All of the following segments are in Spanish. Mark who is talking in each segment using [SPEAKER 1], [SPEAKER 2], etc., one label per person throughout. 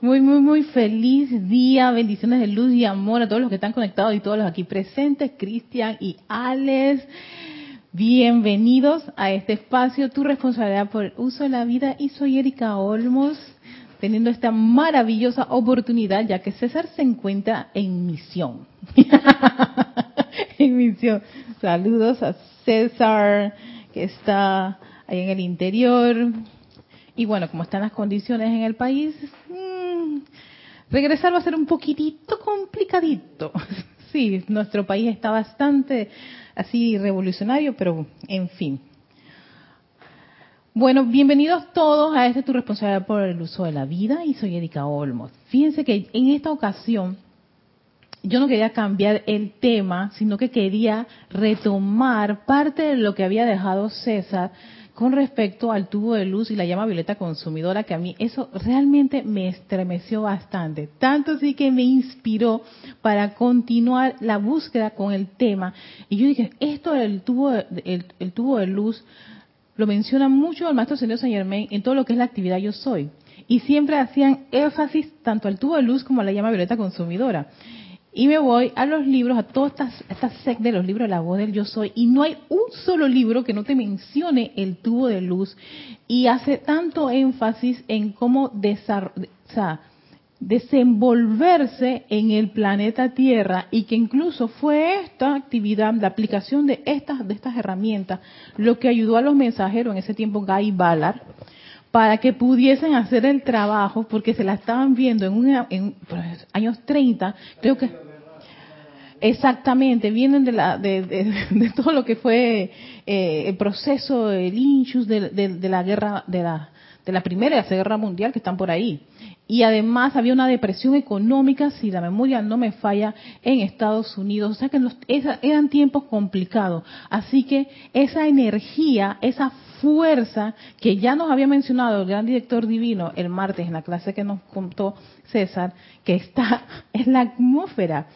[SPEAKER 1] Muy, muy, muy feliz día. Bendiciones de luz y amor a todos los que están conectados y todos los aquí presentes, Cristian y Alex. Bienvenidos a este espacio, tu responsabilidad por el uso de la vida. Y soy Erika Olmos, teniendo esta maravillosa oportunidad, ya que César se encuentra en misión. en misión. Saludos a César, que está ahí en el interior. Y bueno, como están las condiciones en el país, regresar va a ser un poquitito complicadito. Sí, nuestro país está bastante así revolucionario, pero en fin. Bueno, bienvenidos todos a este Tu Responsabilidad por el Uso de la Vida y soy Erika Olmos. Fíjense que en esta ocasión yo no quería cambiar el tema, sino que quería retomar parte de lo que había dejado César con respecto al tubo de luz y la llama violeta consumidora, que a mí eso realmente me estremeció bastante. Tanto así que me inspiró para continuar la búsqueda con el tema. Y yo dije, esto del tubo, el, el tubo de luz lo menciona mucho el maestro señor Saint Germain en todo lo que es la actividad yo soy. Y siempre hacían énfasis tanto al tubo de luz como a la llama violeta consumidora. Y me voy a los libros, a todas estas, estas sec de los libros la voz del yo soy, y no hay un solo libro que no te mencione el tubo de luz y hace tanto énfasis en cómo desenvolverse en el planeta Tierra y que incluso fue esta actividad, la aplicación de estas, de estas herramientas, lo que ayudó a los mensajeros en ese tiempo, Guy Ballard, para que pudiesen hacer el trabajo, porque se la estaban viendo en, una, en años 30, creo que exactamente, vienen de, la, de, todo lo que fue eh, el proceso, el inchus de, la guerra, de la, de la Primera y la Segunda Guerra Mundial que están por ahí. Y además había una depresión económica, si la memoria no me falla, en Estados Unidos. O sea que los, esa, eran tiempos complicados. Así que esa energía, esa fuerza que ya nos había mencionado el gran director divino el martes en la clase que nos contó César, que está en la atmósfera.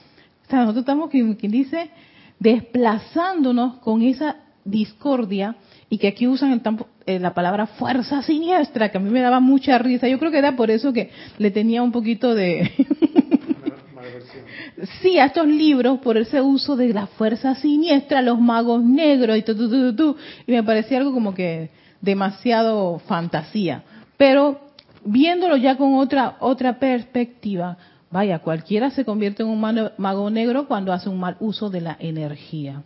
[SPEAKER 1] O sea, nosotros estamos, quien dice, desplazándonos con esa discordia y que aquí usan el eh, la palabra fuerza siniestra, que a mí me daba mucha risa. Yo creo que era por eso que le tenía un poquito de... sí, a estos libros, por ese uso de la fuerza siniestra, los magos negros y tu, tu, tu, y me parecía algo como que demasiado fantasía. Pero viéndolo ya con otra, otra perspectiva, vaya, cualquiera se convierte en un mago negro cuando hace un mal uso de la energía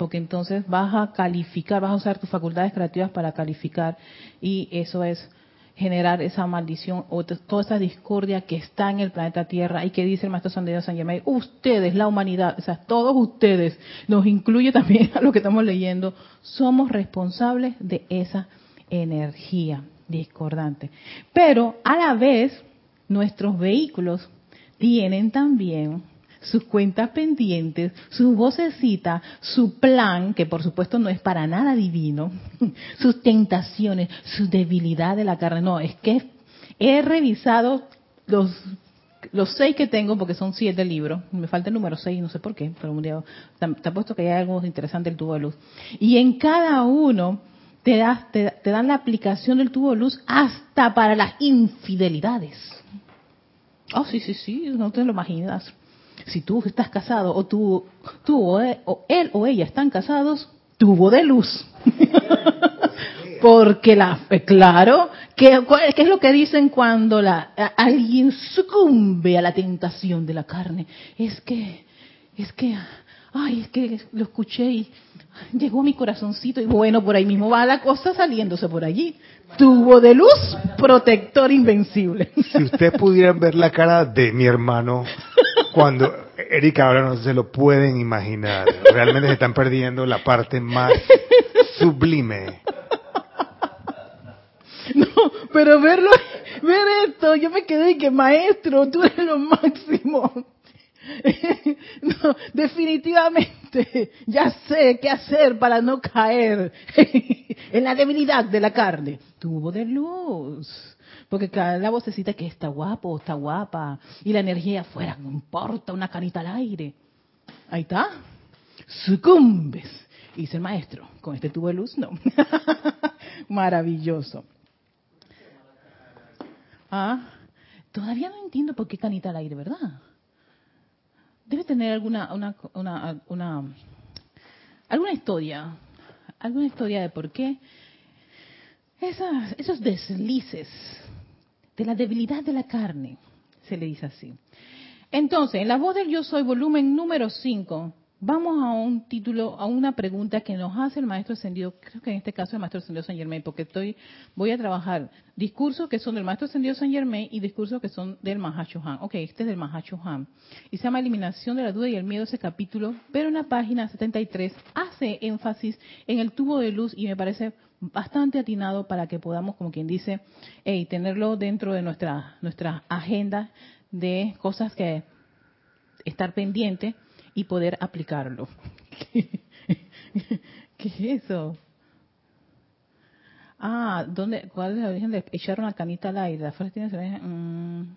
[SPEAKER 1] porque entonces vas a calificar, vas a usar tus facultades creativas para calificar y eso es generar esa maldición o toda esa discordia que está en el planeta Tierra y que dice el maestro San Diego San Germain, ustedes, la humanidad, o sea, todos ustedes, nos incluye también a lo que estamos leyendo, somos responsables de esa energía discordante. Pero a la vez, nuestros vehículos tienen también sus cuentas pendientes, su vocecita, su plan, que por supuesto no es para nada divino, sus tentaciones, su debilidad de la carne. No, es que he revisado los los seis que tengo, porque son siete libros, me falta el número seis, no sé por qué, pero un día que hay algo interesante del tubo de luz. Y en cada uno te, das, te, te dan la aplicación del tubo de luz hasta para las infidelidades. Oh, sí, sí, sí, no te lo imaginas si tú estás casado o tú, tú o él, o ella están casados, tubo de luz. Porque la, eh, claro, ¿qué, ¿qué, es lo que dicen cuando la, alguien sucumbe a la tentación de la carne? Es que, es que, ay, es que lo escuché y llegó a mi corazoncito y bueno, por ahí mismo va la cosa saliéndose por allí. Tubo de luz, protector invencible.
[SPEAKER 2] Si ustedes pudieran ver la cara de mi hermano cuando Erika ahora no se lo pueden imaginar. Realmente se están perdiendo la parte más sublime.
[SPEAKER 1] No, pero verlo, ver esto, yo me quedé y que maestro, tú eres lo máximo. No, definitivamente, ya sé qué hacer para no caer en la debilidad de la carne. Tubo de luz. Porque cada vocecita que está guapo, está guapa, y la energía afuera, no importa, una canita al aire. Ahí está. Sucumbes. Dice el maestro, con este tubo de luz, no. Maravilloso. Ah, Todavía no entiendo por qué canita al aire, ¿verdad? Debe tener alguna una, una, una alguna historia, alguna historia de por qué esas, esos deslices de la debilidad de la carne, se le dice así. Entonces, en la voz del yo soy, volumen número 5, Vamos a un título, a una pregunta que nos hace el maestro ascendido, creo que en este caso el maestro ascendido San Germain, porque estoy, voy a trabajar discursos que son del maestro ascendido San Germain y discursos que son del Mahashohan. Ok, este es del Mahashohan. Y se llama Eliminación de la duda y el miedo ese capítulo, pero en la página 73 hace énfasis en el tubo de luz y me parece bastante atinado para que podamos, como quien dice, hey, tenerlo dentro de nuestra, nuestra agenda de cosas que estar pendiente y poder aplicarlo. ¿Qué, es eso? Ah, ¿dónde, ¿cuál es el origen de echar una canita al aire? La frase tiene origen.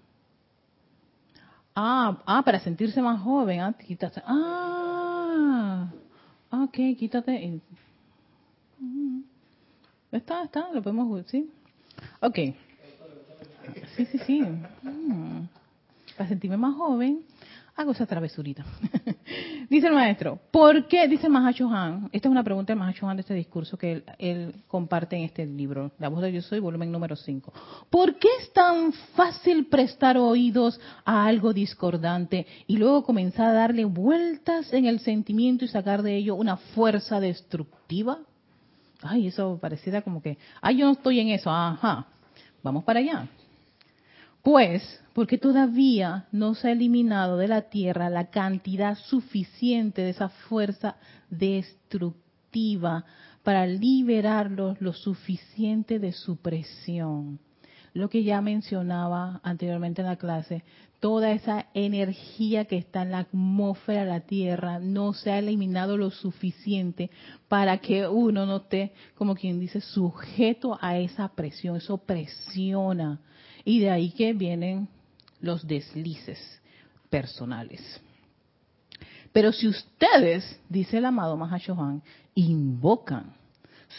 [SPEAKER 1] Ah, ah, para sentirse más joven. Ah, quítate. Ah, ok, quítate. Mm. Está, está, lo podemos, sí. Ok. Sí, sí, sí. Mm. Para sentirme más joven, hago esa travesurita. dice el maestro, ¿por qué? Dice Mahacho Han, esta es una pregunta de Mahacho Han de este discurso que él, comparte en este libro, La voz de Yo Soy, volumen número 5. ¿Por qué es tan fácil prestar oídos a algo discordante y luego comenzar a darle vueltas en el sentimiento y sacar de ello una fuerza destructiva? Ay, eso pareciera como que, ay, yo no estoy en eso, ajá, vamos para allá. Pues, porque todavía no se ha eliminado de la tierra la cantidad suficiente de esa fuerza destructiva para liberarlos lo suficiente de su presión. Lo que ya mencionaba anteriormente en la clase, toda esa energía que está en la atmósfera de la Tierra no se ha eliminado lo suficiente para que uno no esté, como quien dice, sujeto a esa presión. Eso presiona y de ahí que vienen los deslices personales. Pero si ustedes, dice el amado Mahashohan, invocan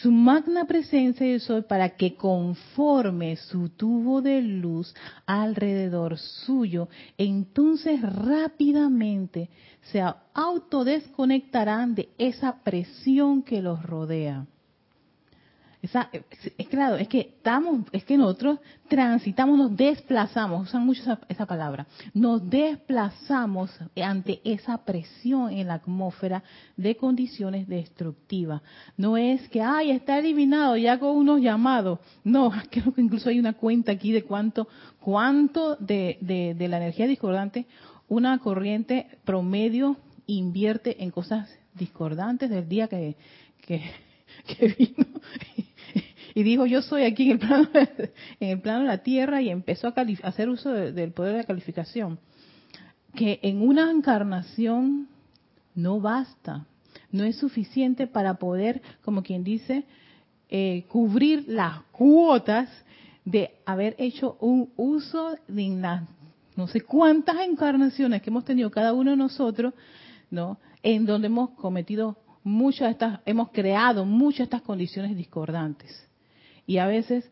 [SPEAKER 1] su magna presencia de sol para que conforme su tubo de luz alrededor suyo, entonces rápidamente se autodesconectarán de esa presión que los rodea es, claro, es que estamos, es que nosotros transitamos, nos desplazamos, usan mucho esa, palabra, nos desplazamos ante esa presión en la atmósfera de condiciones destructivas. No es que, ay, está eliminado ya con unos llamados. No, creo que incluso hay una cuenta aquí de cuánto, cuánto de, de, la energía discordante una corriente promedio invierte en cosas discordantes del día que, que, que vino y dijo yo soy aquí en el plano, en el plano de la tierra y empezó a, hacer uso del poder de la calificación. Que en una encarnación no basta, no es suficiente para poder, como quien dice, eh, cubrir las cuotas de haber hecho un uso de las no sé cuántas encarnaciones que hemos tenido cada uno de nosotros, ¿no? En donde hemos cometido muchas de estas, hemos creado muchas de estas condiciones discordantes. Y a veces,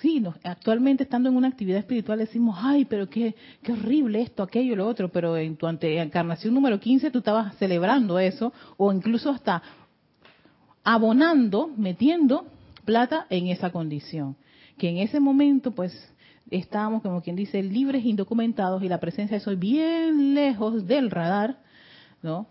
[SPEAKER 1] sí, actualmente estando en una actividad espiritual decimos, ay, pero qué, qué horrible esto, aquello, lo otro, pero en tu encarnación número 15 tú estabas celebrando eso, o incluso hasta abonando, metiendo plata en esa condición. Que en ese momento, pues, estábamos, como quien dice, libres, indocumentados, y la presencia de soy bien lejos del radar, ¿no?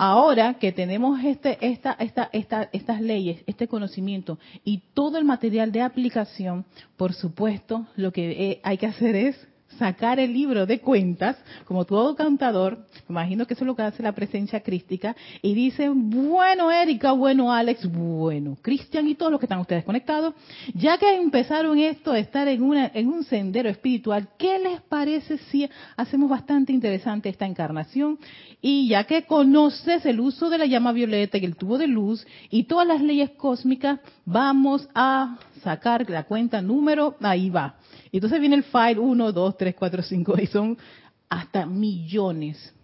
[SPEAKER 1] Ahora que tenemos este, esta, esta, esta, estas leyes, este conocimiento y todo el material de aplicación, por supuesto, lo que eh, hay que hacer es sacar el libro de cuentas, como todo cantador, imagino que eso es lo que hace la presencia crística, y dice, bueno Erika, bueno Alex, bueno Cristian y todos los que están ustedes conectados, ya que empezaron esto a estar en, una, en un sendero espiritual, ¿qué les parece si hacemos bastante interesante esta encarnación? Y ya que conoces el uso de la llama violeta y el tubo de luz y todas las leyes cósmicas, vamos a sacar la cuenta número, ahí va. Y entonces viene el file 1, 2, 3, 4, 5 y son hasta millones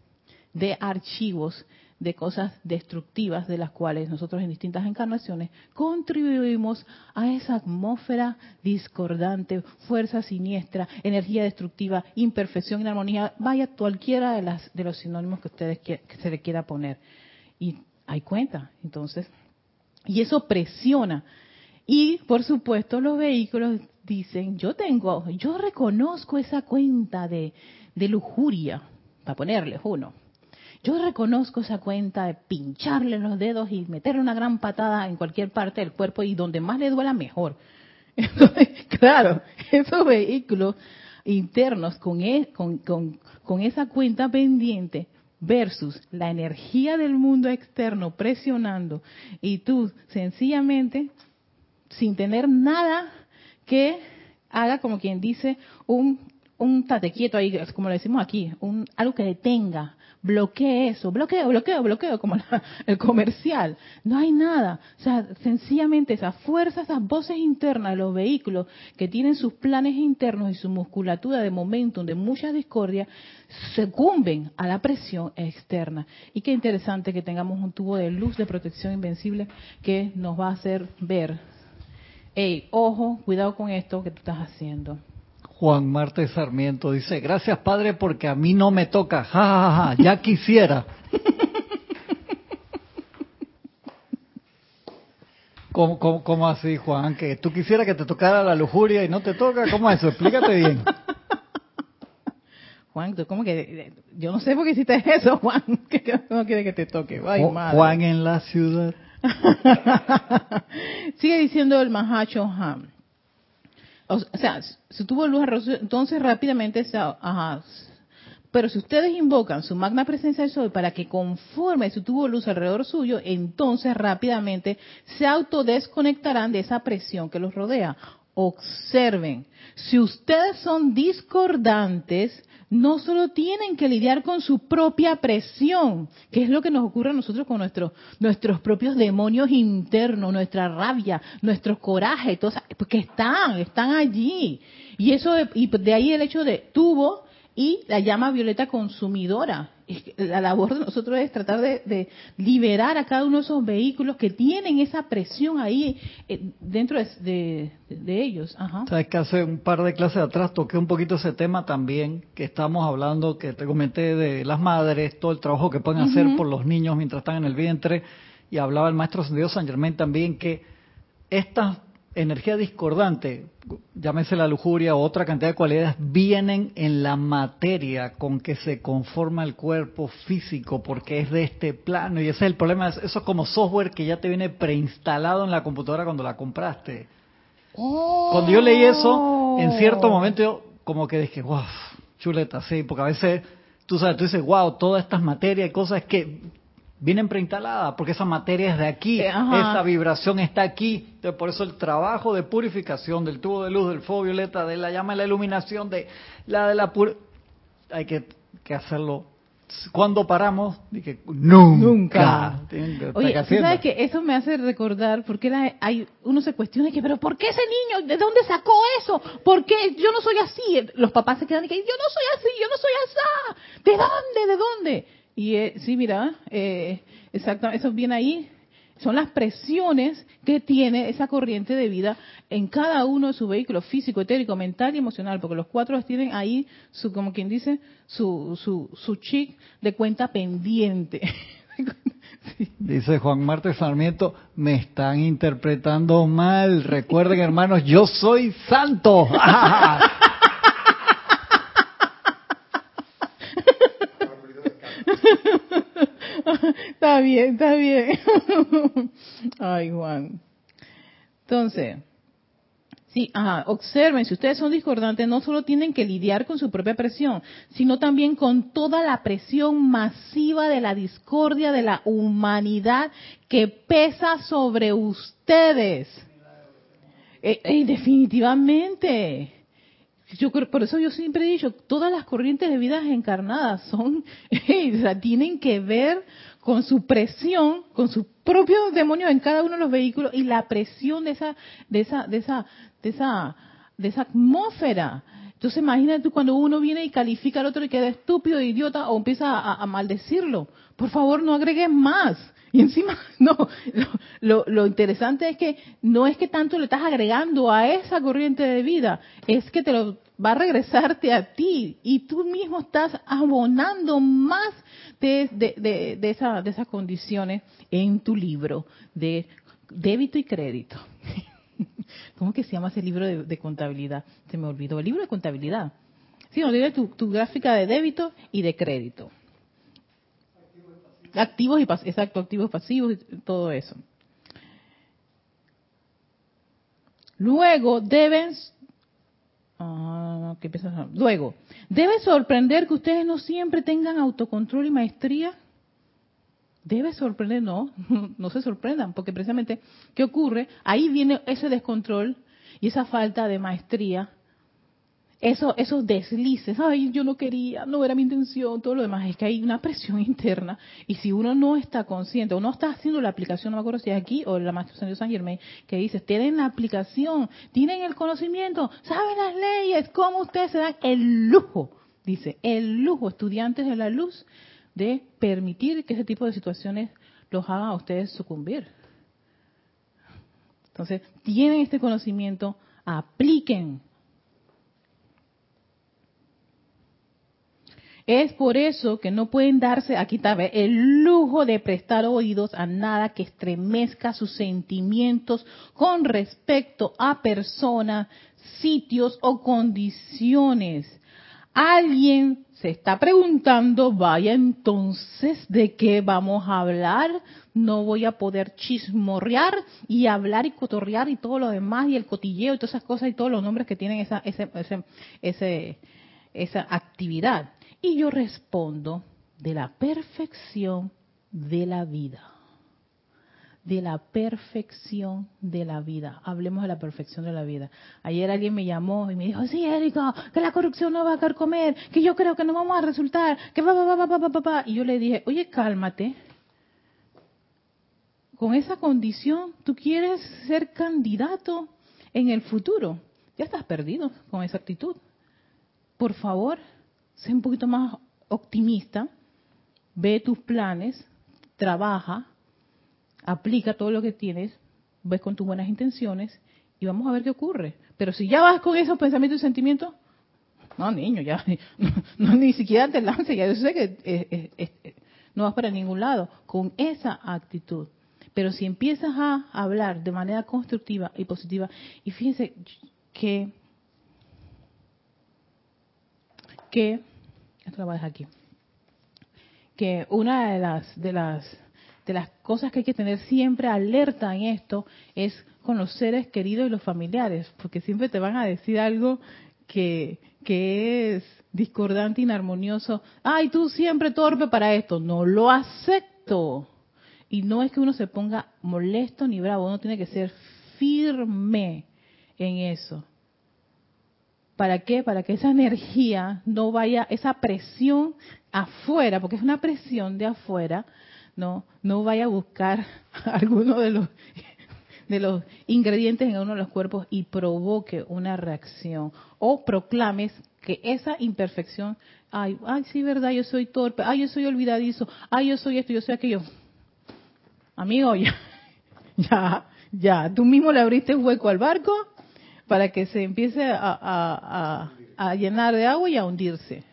[SPEAKER 1] de archivos de cosas destructivas de las cuales nosotros en distintas encarnaciones contribuimos a esa atmósfera discordante, fuerza siniestra, energía destructiva, imperfección, inarmonía, vaya cualquiera de, las, de los sinónimos que ustedes que se le quiera poner. Y hay cuenta, entonces. Y eso presiona. Y, por supuesto, los vehículos dicen, yo tengo, yo reconozco esa cuenta de, de lujuria, para ponerles uno. Yo reconozco esa cuenta de pincharle los dedos y meterle una gran patada en cualquier parte del cuerpo y donde más le duela mejor. Entonces, claro, esos vehículos internos con, e, con, con, con esa cuenta pendiente versus la energía del mundo externo presionando y tú sencillamente sin tener nada que haga como quien dice un un tate quieto ahí, como le decimos aquí, un, algo que detenga, bloquee eso, bloqueo, bloqueo, bloqueo, como el comercial. No hay nada. O sea, sencillamente esas fuerzas, esas voces internas de los vehículos que tienen sus planes internos y su musculatura de momentum, de mucha discordia, sucumben a la presión externa. Y qué interesante que tengamos un tubo de luz de protección invencible que nos va a hacer ver, hey, ojo, cuidado con esto que tú estás haciendo.
[SPEAKER 3] Juan Marte Sarmiento dice, gracias Padre porque a mí no me toca, ja, ja, ja, ya quisiera. ¿Cómo, cómo, así, Juan? ¿Que tú quisieras que te tocara la lujuria y no te toca? ¿Cómo es eso? Explícate bien.
[SPEAKER 1] Juan, ¿tú cómo que? Yo no sé por qué hiciste eso, Juan. Que no quiere que te toque.
[SPEAKER 3] Juan en la ciudad.
[SPEAKER 1] Sigue diciendo el Mahacho Ham. O sea, si tuvo luz, entonces rápidamente se, ajá, pero si ustedes invocan su magna presencia del sol para que conforme su tubo luz alrededor suyo, entonces rápidamente se autodesconectarán de esa presión que los rodea. Observen, si ustedes son discordantes, no solo tienen que lidiar con su propia presión, que es lo que nos ocurre a nosotros con nuestros nuestros propios demonios internos, nuestra rabia, nuestro coraje, porque están, están allí. Y eso y de ahí el hecho de tubo y la llama violeta consumidora. La labor de nosotros es tratar de, liberar a cada uno de esos vehículos que tienen esa presión ahí eh, dentro de, ellos.
[SPEAKER 3] Sabes que hace un par de clases atrás toqué un poquito ese tema también, que estamos hablando, que te comenté de las madres, todo el trabajo que pueden hacer por los niños mientras están en el vientre, y hablaba el maestro Dios San Germán también que estas energía discordante, llámese la lujuria o otra cantidad de cualidades, vienen en la materia con que se conforma el cuerpo físico, porque es de este plano. Y ese es el problema, eso es como software que ya te viene preinstalado en la computadora cuando la compraste. Cuando yo leí eso, en cierto momento yo como que dije, wow, chuleta, sí, porque a veces tú sabes, tú dices, wow, todas estas materias y cosas que vienen preinstaladas, porque esa materia es de aquí, eh, esa vibración está aquí. Entonces, por eso el trabajo de purificación del tubo de luz, del fuego violeta, de la llama de la iluminación, de la de la pur... hay que, hacerlo. Cuando paramos, dije, nunca.
[SPEAKER 1] Oye, ¿sabes que Eso me hace recordar, porque hay, uno se cuestiona que, pero ¿por qué ese niño? ¿De dónde sacó eso? ¿Por qué yo no soy así? Los papás se quedan y dicen, yo no soy así, yo no soy así. ¿De dónde? ¿De dónde? Y eh, sí, mira, eh, exactamente, eso viene ahí. Son las presiones que tiene esa corriente de vida en cada uno de sus vehículos, físico, etérico, mental y emocional, porque los cuatro tienen ahí, su, como quien dice, su, su, su chic de cuenta pendiente.
[SPEAKER 3] Dice Juan Marte Sarmiento, me están interpretando mal. Recuerden, hermanos, yo soy santo.
[SPEAKER 1] está bien, está bien. Ay, Juan. Entonces, sí, ajá, observen, si ustedes son discordantes, no solo tienen que lidiar con su propia presión, sino también con toda la presión masiva de la discordia de la humanidad que pesa sobre ustedes. Eh, eh, definitivamente. Yo por eso yo siempre he dicho, todas las corrientes de vidas encarnadas son, o sea, tienen que ver con su presión, con sus propios demonios en cada uno de los vehículos y la presión de esa, de esa, de esa, de esa, de esa atmósfera. Entonces imagínate tú cuando uno viene y califica al otro y queda estúpido, idiota, o empieza a, maldecirlo. Por favor, no agregues más. Y encima, no, lo, lo, interesante es que no es que tanto le estás agregando a esa corriente de vida, es que te lo va a regresarte a ti y tú mismo estás abonando más de, de, de, de esas condiciones en tu libro de débito y crédito. ¿Cómo que se llama ese libro de, contabilidad? Se me olvidó. El libro de contabilidad. Sí, no tiene tu, gráfica de débito y de crédito. Activos y pasivos, exacto, activos pasivos, todo eso. Luego deben, ah, ¿qué Luego, debe sorprender que ustedes no siempre tengan autocontrol y maestría. Debe sorprender, no, no se sorprendan, porque precisamente, ¿qué ocurre? Ahí viene ese descontrol y esa falta de maestría, eso, esos deslices, ay, yo no quería, no era mi intención, todo lo demás, es que hay una presión interna y si uno no está consciente o no está haciendo la aplicación, no me acuerdo si es aquí o la Maestra de San Germain, que dice, tienen la aplicación, tienen el conocimiento, saben las leyes, cómo ustedes se dan el lujo, dice, el lujo, estudiantes de la luz, de permitir que ese tipo de situaciones los hagan a ustedes sucumbir. Entonces, tienen este conocimiento, apliquen. Es por eso que no pueden darse, aquí está, el lujo de prestar oídos a nada que estremezca sus sentimientos con respecto a personas, sitios o condiciones. Alguien se está preguntando, vaya entonces, ¿de qué vamos a hablar? No voy a poder chismorrear y hablar y cotorrear y todo lo demás y el cotilleo y todas esas cosas y todos los nombres que tienen esa, esa actividad. Y yo respondo de la perfección de la vida de la perfección de la vida. Hablemos de la perfección de la vida. Ayer alguien me llamó y me dijo, sí, Erika, que la corrupción no va a comer, que yo creo que no vamos a resultar, que va, va, va, va, va, va, va. Y yo le dije, oye, cálmate. Con esa condición, tú quieres ser candidato en el futuro. Ya estás perdido con esa actitud. Por favor, sé un poquito más optimista, ve tus planes, trabaja, aplica todo lo que tienes, ves con tus buenas intenciones y vamos a ver qué ocurre. Pero si ya vas con esos pensamientos y sentimientos, no, niño, ya, no, ni siquiera te lances, ya yo sé que eh, eh, eh, no vas para ningún lado con esa actitud. Pero si empiezas a hablar de manera constructiva y positiva, y fíjense que, que, esto lo voy a dejar aquí, que una de las, de las de las cosas que hay que tener siempre alerta en esto es con los seres queridos y los familiares, porque siempre te van a decir algo que, que es discordante, inarmonioso. Ay, tú siempre torpe para esto. No lo acepto. Y no es que uno se ponga molesto ni bravo, uno tiene que ser firme en eso. ¿Para qué? Para que esa energía no vaya, esa presión afuera, porque es una presión de afuera, no, no vaya a buscar alguno de los de los ingredientes en uno de los cuerpos y provoque una reacción o proclames que esa imperfección, ay, ay, sí, verdad, yo soy torpe, ay, yo soy olvidadizo, ay, yo soy esto, yo soy aquello. Amigo, ya, ya, ya, tú mismo le abriste hueco al barco para que se empiece a, a, a llenar de agua y a hundirse.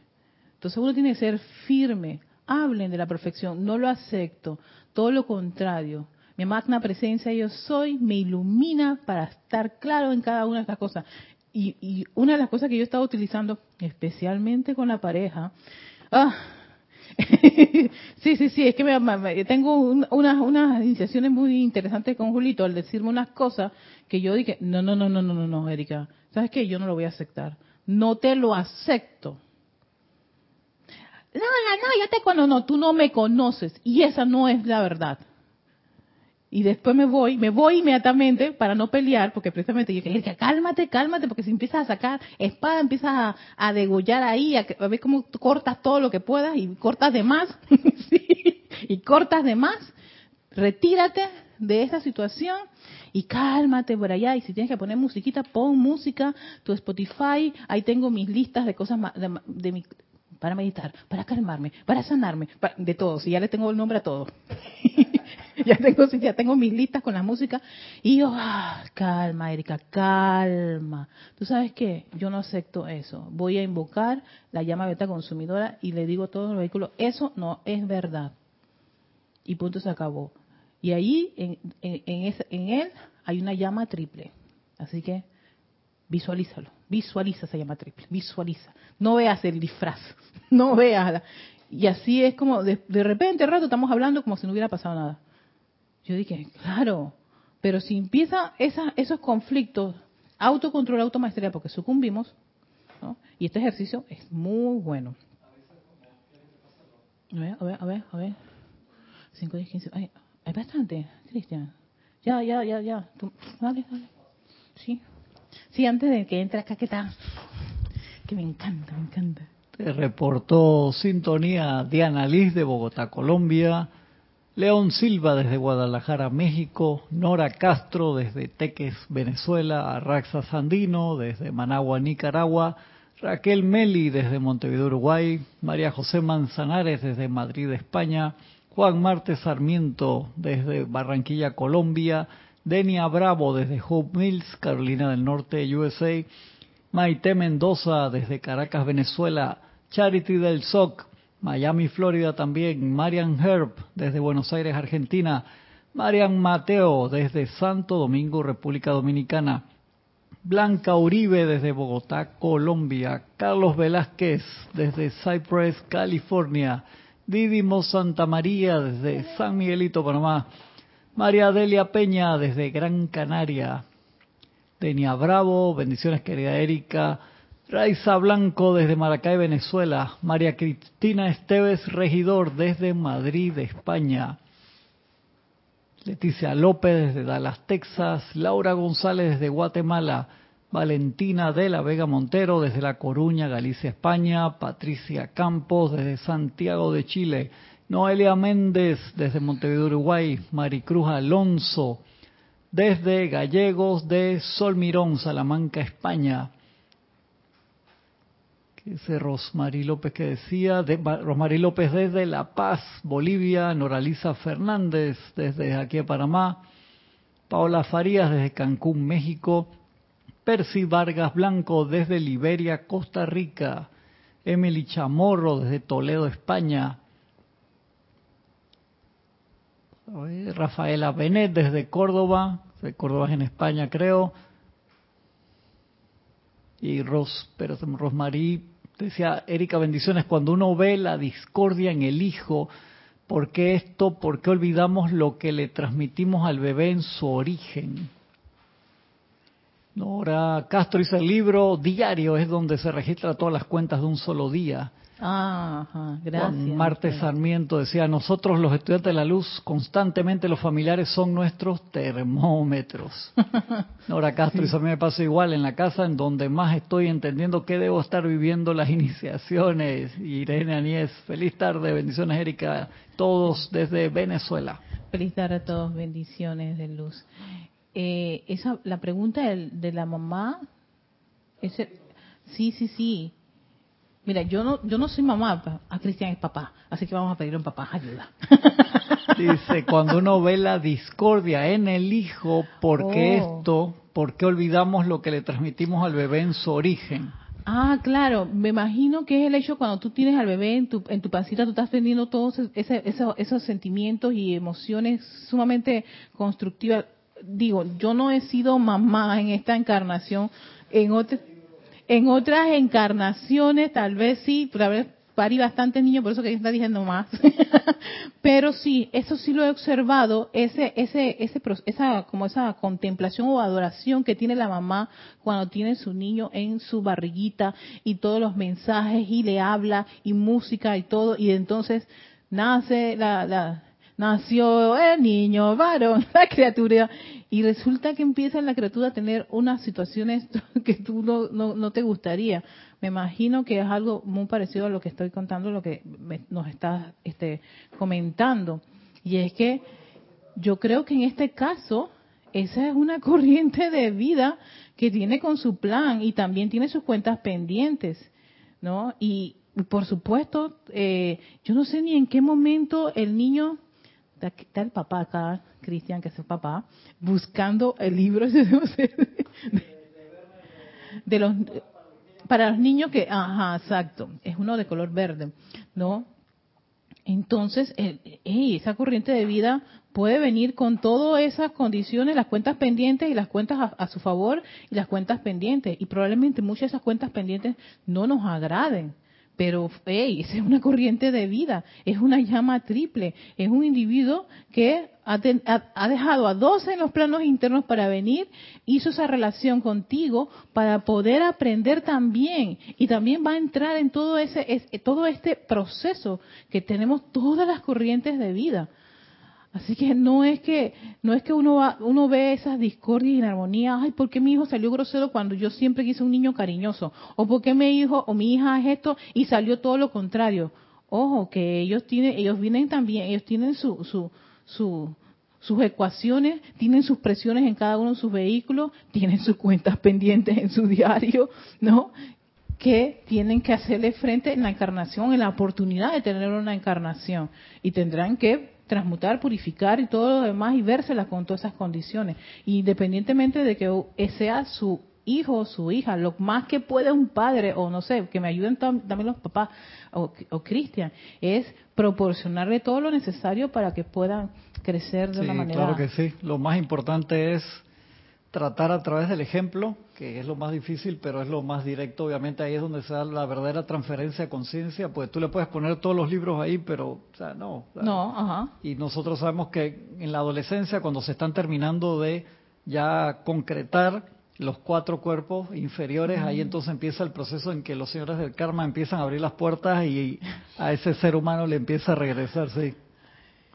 [SPEAKER 1] Entonces uno tiene que ser firme, hablen de la perfección, no lo acepto, todo lo contrario. Mi magna presencia yo soy me ilumina para estar claro en cada una de estas cosas. Y, una de las cosas que yo he estado utilizando, especialmente con la pareja, ah, sí, sí, sí, es que me, tengo unas, unas iniciaciones muy interesantes con Julito al decirme unas cosas que yo dije, no, no, no, no, no, no, no, Erika, ¿sabes qué? Yo no lo voy a aceptar. No te lo acepto no, no, no, yo te conozco, no, tú no me conoces y esa no es la verdad. Y después me voy, me voy inmediatamente para no pelear, porque precisamente yo dije, cálmate, cálmate, porque si empiezas a sacar espada, empiezas a, degollar ahí, a, ver cómo cortas todo lo que puedas y cortas de más, y cortas de más, retírate de esa situación y cálmate por allá. Y si tienes que poner musiquita, pon música, tu Spotify, ahí tengo mis listas de cosas de, mi, para meditar, para calmarme, para sanarme, de todo. Si ya le tengo el nombre a todo. ya tengo ya tengo mis listas con la música y yo ah, calma Erika calma. Tú sabes qué yo no acepto eso. Voy a invocar la llama beta consumidora y le digo a todos los vehículos eso no es verdad y punto se acabó. Y ahí en, en, en él hay una llama triple. Así que visualízalo visualiza esa llama triple visualiza no veas el disfraz no veas y así es como de, de repente rato estamos hablando como si no hubiera pasado nada yo dije, claro, pero si empieza esa, esos conflictos, autocontrol, automaestría, porque sucumbimos, y este ejercicio es muy bueno. A ver, a ver, a ver, a ver. 5, 10, 15. Ay, hay bastante, Cristian. Ya, ya, ya, ya. Tú, dale, dale. Sí. Sí, antes de que entre acá, ¿qué tal? Que me encanta, me encanta.
[SPEAKER 3] Te reportó sintonía Diana Liz de Bogotá, Colombia. León Silva desde Guadalajara, México, Nora Castro desde Teques, Venezuela, Arraxa Sandino desde Managua, Nicaragua, Raquel Meli desde Montevideo, Uruguay, María José Manzanares desde Madrid, España, Juan Marte Sarmiento desde Barranquilla, Colombia, Denia Bravo desde Hope Mills, Carolina del Norte, USA, Maite Mendoza desde Caracas, Venezuela, Charity del SOC Miami, Florida también. Marian Herb desde Buenos Aires, Argentina. Marian Mateo desde Santo Domingo, República Dominicana. Blanca Uribe desde Bogotá, Colombia. Carlos Velázquez desde Cypress, California. Didimo Santa María desde San Miguelito, Panamá. María Delia Peña desde Gran Canaria. Denia Bravo, bendiciones querida Erika. Raiza Blanco desde Maracay, Venezuela. María Cristina Esteves Regidor desde Madrid, España. Leticia López desde Dallas, Texas. Laura González desde Guatemala. Valentina de la Vega Montero desde La Coruña, Galicia, España. Patricia Campos desde Santiago de Chile. Noelia Méndez desde Montevideo, Uruguay. Maricruz Alonso desde Gallegos de Solmirón, Salamanca, España. Ese Rosmarie López que decía, de, López desde La Paz, Bolivia, Noraliza Fernández desde aquí a Panamá, Paola Farías desde Cancún, México, Percy Vargas Blanco desde Liberia, Costa Rica, Emily Chamorro desde Toledo, España, Rafaela Benet desde Córdoba, de Córdoba en España creo, y Ros, pero Rosmarie decía Erika Bendiciones, cuando uno ve la discordia en el hijo, ¿por qué esto? ¿Por qué olvidamos lo que le transmitimos al bebé en su origen? Nora Castro dice el libro diario es donde se registra todas las cuentas de un solo día.
[SPEAKER 1] Ah, gracias.
[SPEAKER 3] Marte Sarmiento decía, nosotros los estudiantes de la luz, constantemente los familiares son nuestros termómetros. Nora Castro, eso a mí me pasa igual en la casa en donde más estoy entendiendo que debo estar viviendo las iniciaciones. Irene Anies, feliz tarde, bendiciones Erika, todos desde Venezuela.
[SPEAKER 1] Feliz tarde a todos, bendiciones de luz. Eh, esa, la pregunta de, de la mamá, ese, sí, sí, sí Mira, yo no, yo no soy mamá, a Cristian es papá, así que vamos a pedirle a un papá ayuda.
[SPEAKER 3] Dice, cuando uno ve la discordia en el hijo, ¿por qué oh. esto? ¿Por qué olvidamos lo que le transmitimos al bebé en su origen?
[SPEAKER 1] Ah, claro, me imagino que es el hecho cuando tú tienes al bebé en tu, en tu pancita, tú estás teniendo todos ese, esos, esos sentimientos y emociones sumamente constructivas. Digo, yo no he sido mamá en esta encarnación, en otras en otras encarnaciones, tal vez sí, tal vez parí bastantes niños, por eso que está diciendo más. Pero sí, eso sí lo he observado, ese, ese, ese, esa, como esa contemplación o adoración que tiene la mamá cuando tiene su niño en su barriguita y todos los mensajes y le habla y música y todo, y entonces nace la, la nació el niño varón, la criatura, y resulta que empieza la criatura a tener unas situaciones que tú no, no, te gustaría. Me imagino que es algo muy parecido a lo que estoy contando, lo que nos estás este, comentando. Y es que yo creo que en este caso esa es una corriente de vida que tiene con su plan y también tiene sus cuentas pendientes, ¿no? Y por supuesto, eh, yo no sé ni en qué momento el niño, está el papá acá, Cristian, que es su papá, buscando el libro de los para los niños que, ajá, exacto, es uno de color verde, ¿no? Entonces, esa corriente de vida puede venir con todas esas condiciones, las cuentas pendientes y las cuentas a, su favor y las cuentas pendientes. Y probablemente muchas de esas cuentas pendientes no nos agraden. Pero, hey, es una corriente de vida, es una llama triple, es un individuo que ha, dejado a dos en los planos internos para venir, hizo esa relación contigo para poder aprender también y también va a entrar en todo ese todo este proceso que tenemos todas las corrientes de vida. Así que no es que no es que uno va, uno ve esas discordias y inarmonías, ay, ¿por qué mi hijo salió grosero cuando yo siempre quise un niño cariñoso? ¿O por qué mi hijo o mi hija es esto y salió todo lo contrario? Ojo, que ellos tienen ellos vienen también, ellos tienen su su su sus ecuaciones, tienen sus presiones en cada uno de sus vehículos, tienen sus cuentas pendientes en su diario, ¿no? que tienen que hacerle frente en la encarnación, en la oportunidad de tener una encarnación. Y tendrán que transmutar, purificar y todo lo demás y vérselas con todas esas condiciones. Independientemente de que sea su hijo o su hija, lo más que puede un padre, o no sé, que me ayuden también los papás o, Cristian, es proporcionarle todo lo necesario para que puedan crecer de una manera.
[SPEAKER 3] Claro que sí, lo más importante es tratar a través del ejemplo, que es lo más difícil, pero es lo más directo, obviamente ahí es donde se da la verdadera transferencia de conciencia, pues tú le puedes poner todos los libros ahí, pero, o sea, no.
[SPEAKER 1] no, ajá.
[SPEAKER 3] Y nosotros sabemos que en la adolescencia, cuando se están terminando de ya concretar los cuatro cuerpos inferiores, ahí entonces empieza el proceso en que los señores del karma empiezan a abrir las puertas y a ese ser humano le empieza a regresar, sí.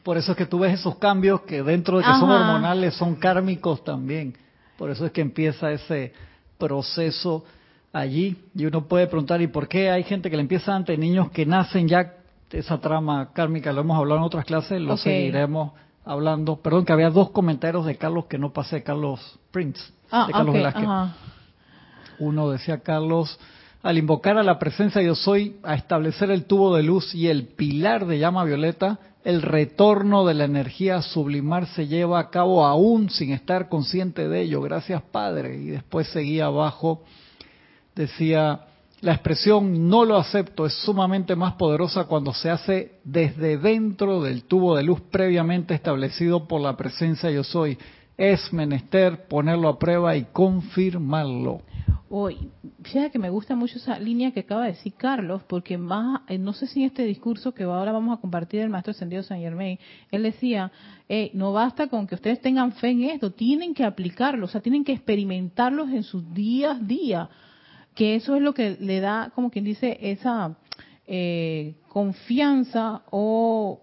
[SPEAKER 3] Por eso es que tú ves esos cambios que dentro de que son hormonales son kármicos también por eso es que empieza ese proceso allí. Y uno puede preguntar, ¿y por qué hay gente que le empieza antes, niños que nacen ya esa trama kármica? Lo hemos hablado en otras clases, lo seguiremos hablando. Perdón, que había dos comentarios de Carlos que no pasé, Carlos Prince,
[SPEAKER 1] ah,
[SPEAKER 3] de Carlos Velázquez. Uno decía, Carlos, al invocar a la presencia yo soy, a establecer el tubo de luz y el pilar de llama violeta, el retorno de la energía sublimar se lleva a cabo aún sin estar consciente de ello. Gracias, Padre. Y después seguía abajo, decía, la expresión no lo acepto es sumamente más poderosa cuando se hace desde dentro del tubo de luz previamente establecido por la presencia yo soy. Es menester ponerlo a prueba y confirmarlo.
[SPEAKER 1] Hoy, fíjate que me gusta mucho esa línea que acaba de decir Carlos, porque más, eh, no sé si en este discurso que ahora vamos a compartir el Maestro Ascendido San Germain, él decía, no basta con que ustedes tengan fe en esto, tienen que aplicarlo, o sea, tienen que experimentarlos en sus días a día, que eso es lo que le da, como quien dice, esa eh, confianza o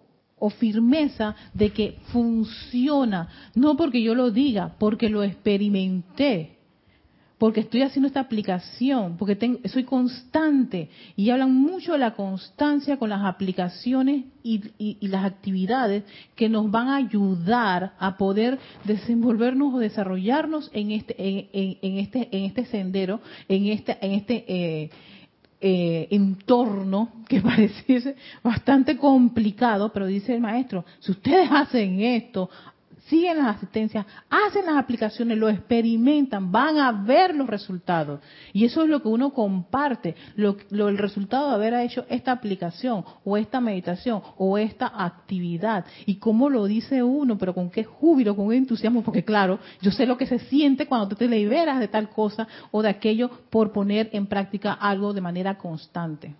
[SPEAKER 1] firmeza de que funciona, no porque yo lo diga, porque lo experimenté porque estoy haciendo esta aplicación, porque tengo, soy constante. Y hablan mucho de la constancia con las aplicaciones y, las actividades que nos van a ayudar a poder desenvolvernos o desarrollarnos en este, en, este, en este sendero, en este, en este eh, eh, entorno que parece bastante complicado, pero dice el maestro, si ustedes hacen esto, siguen las asistencias, hacen las aplicaciones, lo experimentan, van a ver los resultados. Y eso es lo que uno comparte, lo, el resultado de haber hecho esta aplicación o esta meditación o esta actividad. Y cómo lo dice uno, pero con qué júbilo, con qué entusiasmo, porque claro, yo sé lo que se siente cuando tú te liberas de tal cosa o de aquello por poner en práctica algo de manera constante.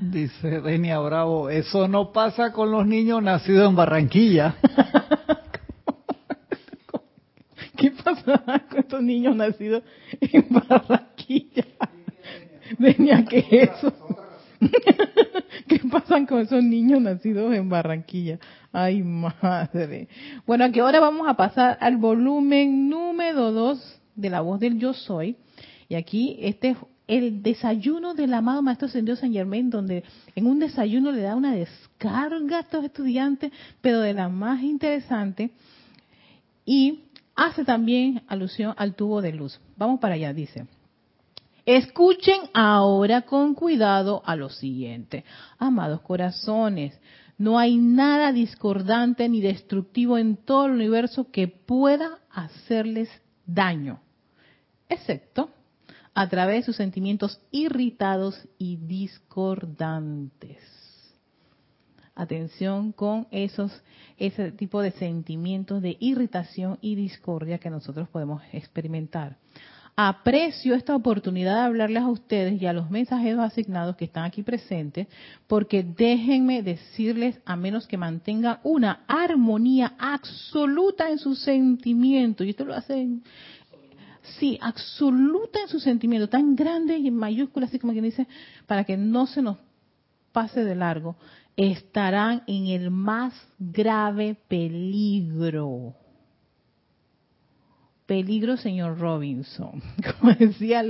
[SPEAKER 3] Dice Denia Bravo, eso no pasa con los niños nacidos en Barranquilla.
[SPEAKER 1] ¿Qué pasa con estos niños nacidos en Barranquilla? Venía que eso. ¿Qué pasa con esos niños nacidos en Barranquilla? Ay, madre. Bueno, aquí ahora vamos a pasar al volumen número 2 de la voz del Yo Soy. Y aquí este es el desayuno del amado Maestro Ascendido San Germain, donde en un desayuno le da una descarga a estos estudiantes, pero de la más interesante. Y hace también alusión al tubo de luz. Vamos para allá, dice. Escuchen ahora con cuidado a lo siguiente. Amados corazones, no hay nada discordante ni destructivo en todo el universo que pueda hacerles daño, excepto a través de sus sentimientos irritados y discordantes. Atención con esos ese tipo de sentimientos de irritación y discordia que nosotros podemos experimentar. Aprecio esta oportunidad de hablarles a ustedes y a los mensajeros asignados que están aquí presentes, porque déjenme decirles, a menos que mantengan una armonía absoluta en sus sentimientos, y esto lo hacen, sí, absoluta en sus sentimientos, tan grande y en mayúsculas, así como quien dice, para que no se nos pase de largo, estarán en el más grave peligro peligro, señor Robinson, como decía,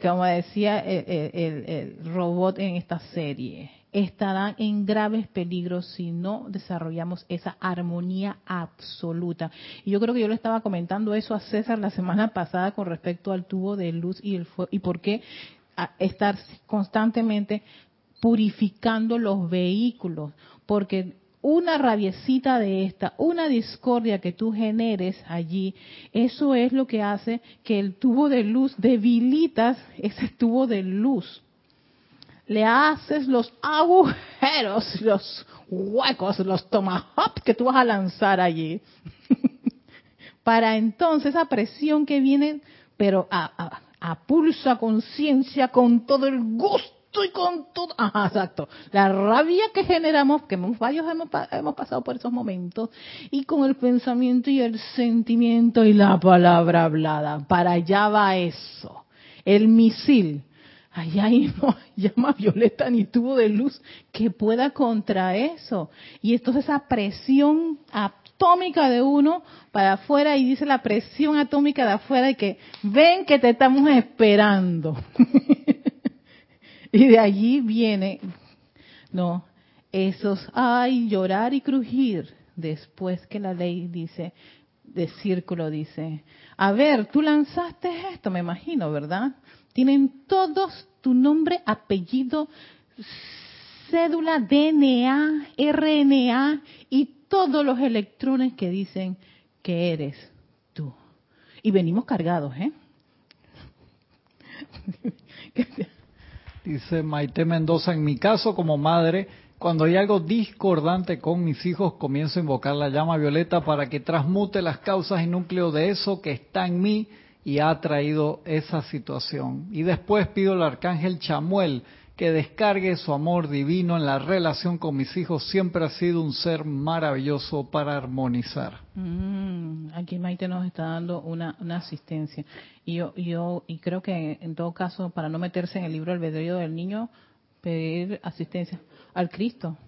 [SPEAKER 1] como decía el, robot en esta serie. Estarán en graves peligros si no desarrollamos esa armonía absoluta. Y yo creo que yo le estaba comentando eso a César la semana pasada con respecto al tubo de luz y el fuego y por qué estar constantemente purificando los vehículos, porque una rabiecita de esta, una discordia que tú generes allí, eso es lo que hace que el tubo de luz debilitas ese tubo de luz. Le haces los agujeros, los huecos, los tomahawks que tú vas a lanzar allí. Para entonces esa presión que viene, pero a, a, a pulso, a conciencia, con todo el gusto estoy con todo. Ajá, exacto. La rabia que generamos, que varios hemos, hemos pasado por esos momentos, y con el pensamiento y el sentimiento y la palabra hablada. Para allá va eso. El misil. Allá no llama violeta ni tubo de luz que pueda contra eso. Y entonces esa presión atómica de uno para afuera y dice la presión atómica de afuera y que ven que te estamos esperando. Y de allí viene, no, esos, ay, llorar y crujir, después que la ley dice, de círculo dice, a ver, tú lanzaste esto, me imagino, ¿verdad? Tienen todos tu nombre, apellido, cédula, DNA, RNA y todos los electrones que dicen que eres tú. Y venimos cargados, ¿eh?
[SPEAKER 3] Dice Maite Mendoza, en mi caso como madre, cuando hay algo discordante con mis hijos, comienzo a invocar la llama violeta para que transmute las causas y núcleo de eso que está en mí y ha traído esa situación. Y después pido al arcángel Chamuel que descargue su amor divino en la relación con mis hijos. Siempre ha sido un ser maravilloso para armonizar.
[SPEAKER 1] Mm, aquí Maite nos está dando una, asistencia. Y yo, yo y creo que en todo caso, para no meterse en el libro albedrío del niño, pedir asistencia al Cristo.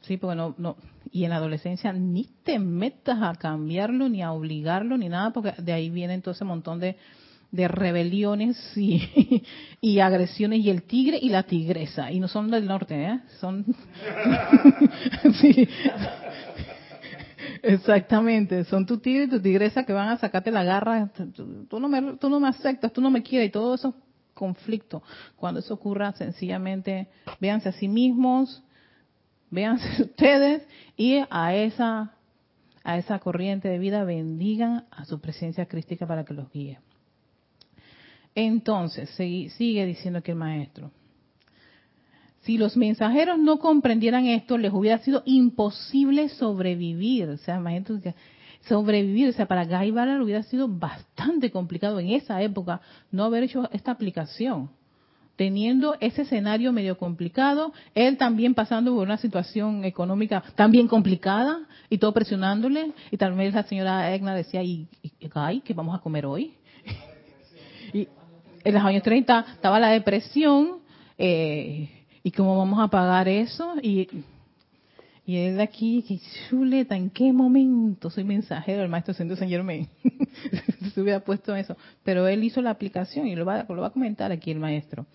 [SPEAKER 1] Sí, porque no, no, y en la adolescencia ni te metas a cambiarlo, ni a obligarlo, ni nada, porque de ahí viene todo ese montón de, de rebeliones y, y, agresiones y el tigre y la tigresa. Y no son del norte ¿eh? son exactamente. Son tu tigre y tu tigresa que van a sacarte la garra. Tú, no me tú no me aceptas tú no me quieres. Y todo eso conflicto. Cuando eso ocurra sencillamente véanse a sí mismos véanse ustedes y a esa a esa corriente de vida bendigan a su presencia crística para que los guíe entonces, sigue diciendo aquí el maestro. Si los mensajeros no comprendieran esto, les hubiera sido imposible sobrevivir. O sea, imagínate sobrevivir. O sea, para Guy Ballard hubiera sido bastante complicado en esa época no haber hecho esta aplicación. Teniendo ese escenario medio complicado, él también pasando por una situación económica también complicada y todo presionándole. Y tal vez la señora Egna decía, ¿y, Guy, qué vamos a comer hoy? En los años 30 estaba la depresión, eh, ¿y cómo vamos a pagar eso? Y, y él de aquí, qué chuleta, ¿en qué momento soy mensajero del maestro Centro Saint Germain? Se hubiera puesto eso. Pero él hizo la aplicación y lo va, lo va a comentar aquí el maestro.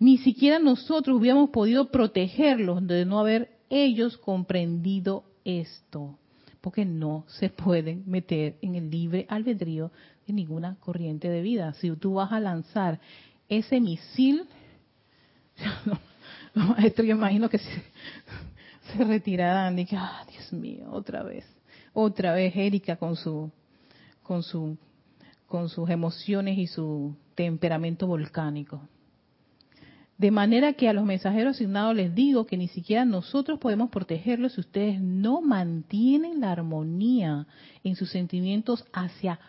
[SPEAKER 1] Ni siquiera nosotros hubiéramos podido protegerlos de no haber ellos comprendido esto. porque no se pueden meter en el libre albedrío ninguna corriente de vida. Si tú vas a lanzar ese misil, esto yo imagino que se, se retirarán y que, ah, Dios mío, otra vez, otra vez Erika con su, con su, con sus emociones y su temperamento volcánico. De manera que a los mensajeros asignados les digo que ni siquiera nosotros podemos protegerlos si ustedes no mantienen la armonía en sus sentimientos hacia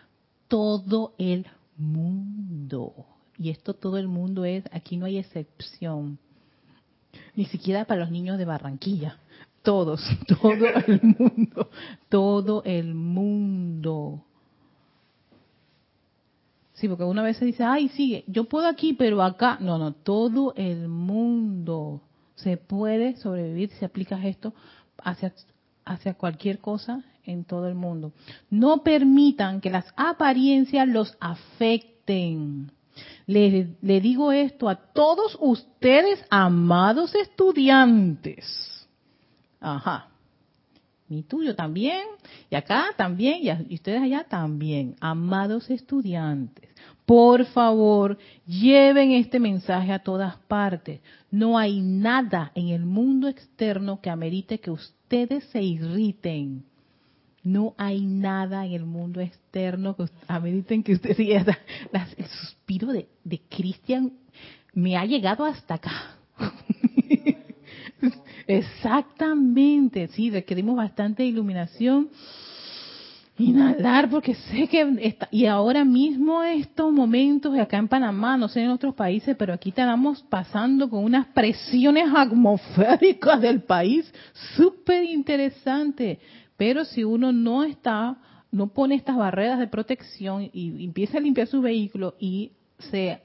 [SPEAKER 1] todo el mundo. Y esto todo el mundo es, aquí no hay excepción. Ni siquiera para los niños de Barranquilla. Todos, todo el mundo, todo el mundo. Sí, porque una vez se dice, ay, sí, yo puedo aquí, pero acá. No, no, todo el mundo se puede sobrevivir si aplicas esto hacia, hacia cualquier cosa en todo el mundo. No permitan que las apariencias los afecten. Le, le digo esto a todos ustedes, amados estudiantes. Ajá mi tuyo también, y acá también, y ustedes allá también, amados estudiantes. Por favor, lleven este mensaje a todas partes. No hay nada en el mundo externo que amerite que ustedes se irriten. No hay nada en el mundo externo que ameriten que ustedes se El suspiro de, de Cristian me ha llegado hasta acá. Exactamente, sí, requerimos bastante iluminación inhalar porque sé que está, y ahora mismo estos momentos acá en Panamá, no sé en otros países, pero aquí estamos pasando con unas presiones atmosféricas del país súper interesante. Pero si uno no está, no pone estas barreras de protección y empieza a limpiar su vehículo y se,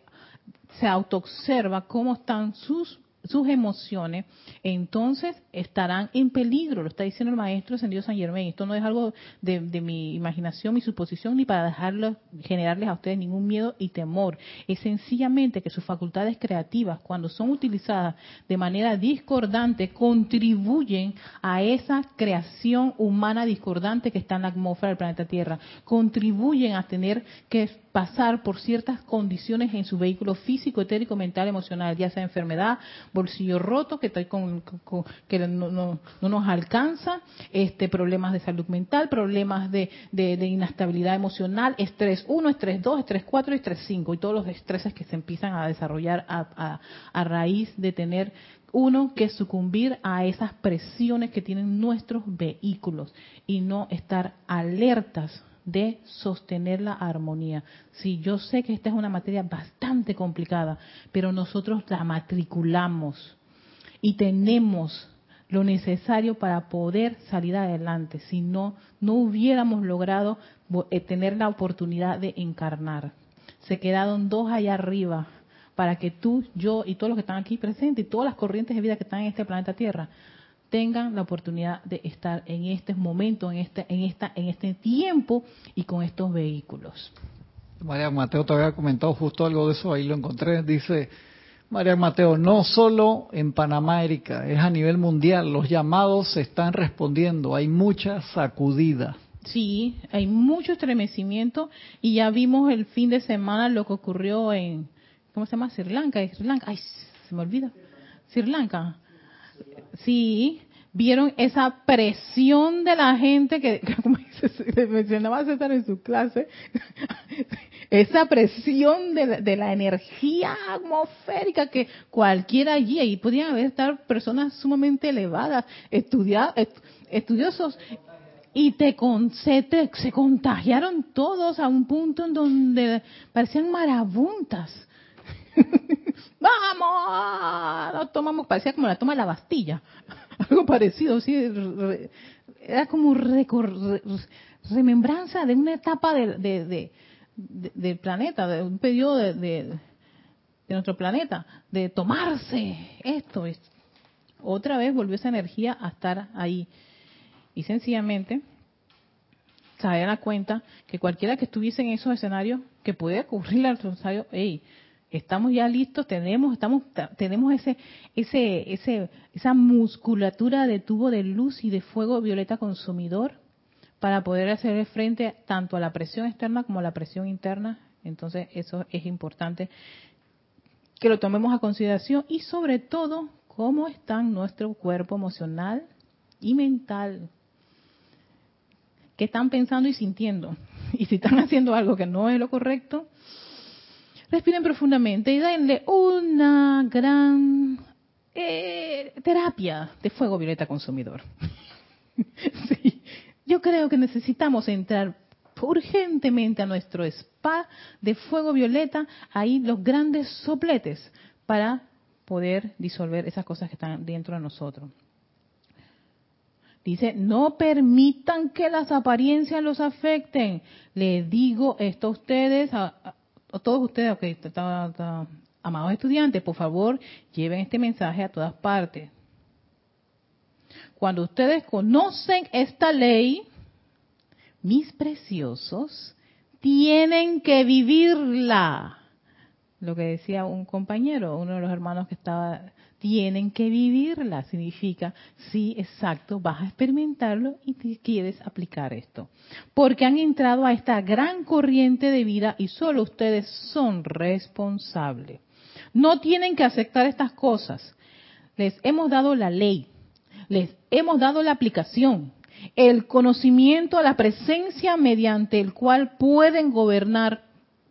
[SPEAKER 1] se autoobserva cómo están sus sus emociones, entonces estarán en peligro, lo está diciendo el maestro ascendido San Germain. Esto no es algo de, mi imaginación, mi suposición, ni para dejarlo, generarles a ustedes ningún miedo y temor. Es sencillamente que sus facultades creativas, cuando son utilizadas de manera discordante, contribuyen a esa creación humana discordante que está en la atmósfera del planeta Tierra. Contribuyen a tener que pasar por ciertas condiciones en su vehículo físico, etérico, mental, emocional, ya sea enfermedad, bolsillo roto, que, estoy con, que no, no, nos alcanza, este, problemas de salud mental, problemas de, de, inestabilidad emocional, estrés 1, estrés 2, estrés 4 y estrés 5, y todos los estreses que se empiezan a desarrollar a raíz de tener uno que sucumbir a esas presiones que tienen nuestros vehículos y no estar alertas de sostener la armonía. Sí, yo sé que esta es una materia bastante complicada, pero nosotros la matriculamos y tenemos lo necesario para poder salir adelante. Si no, no hubiéramos logrado eh, tener la oportunidad de encarnar. Se quedaron dos allá arriba para que tú, yo y todos los que están aquí presentes y todas las corrientes de vida que están en este planeta Tierra tengan la oportunidad de estar en este momento, en este, en esta, en este tiempo y con estos vehículos.
[SPEAKER 3] María Mateo te había comentado justo algo de eso, ahí lo encontré. Dice María Mateo, no solo en Panamá, Erika, es a nivel mundial. Los llamados se están respondiendo, hay mucha sacudida.
[SPEAKER 1] Sí, hay mucho estremecimiento y ya vimos el fin de semana lo que ocurrió en, ¿cómo se llama? Sri Lanka. Sri Lanka. Ay, se me olvida. Sri Lanka sí, vieron esa presión de la gente que, como se mencionaba César en su clase, esa presión de la, energía atmosférica que cualquiera allí, ahí podían haber estar personas sumamente elevadas, estudiosos, y te, se, se contagiaron todos a un punto en donde parecían marabuntas. ¡Vamos! Lo tomamos, parecía como la toma de la Bastilla. Algo parecido, sí. Era como remembranza de una etapa de, del planeta, de un periodo de, nuestro planeta, de tomarse esto. Otra vez volvió esa energía a estar ahí. Y sencillamente se da cuenta que cualquiera que estuviese en esos escenarios, que puede ocurrir al rosario, hey, estamos ya listos, tenemos, estamos, tenemos ese, ese, ese, esa musculatura de tubo de luz y de fuego violeta consumidor para poder hacer frente tanto a la presión externa como a la presión interna. Entonces, eso es importante que lo tomemos a consideración y sobre todo cómo está nuestro cuerpo emocional y mental. ¿Qué están pensando y sintiendo? Y si están haciendo algo que no es lo correcto, respiren profundamente y denle una gran eh, terapia de fuego violeta consumidor. sí. Yo creo que necesitamos entrar urgentemente a nuestro spa de fuego violeta, ahí los grandes sopletes, para poder disolver esas cosas que están dentro de nosotros. Dice, no permitan que las apariencias los afecten. Le digo esto a ustedes, a, todos ustedes, okay, amados estudiantes, por favor, lleven este mensaje a todas partes. Cuando ustedes conocen esta ley, mis preciosos, tienen que vivirla. Lo que decía un compañero, uno de los hermanos que estaba, tienen que vivirla. Significa, sí, exacto, vas a experimentarlo y quieres aplicar esto. Porque han entrado a esta gran corriente de vida y solo ustedes son responsables. No tienen que aceptar estas cosas. Les hemos dado la ley, les hemos dado la aplicación, el conocimiento, la presencia mediante el cual pueden gobernar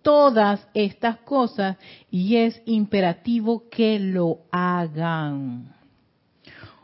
[SPEAKER 1] todas estas cosas y es imperativo que lo hagan.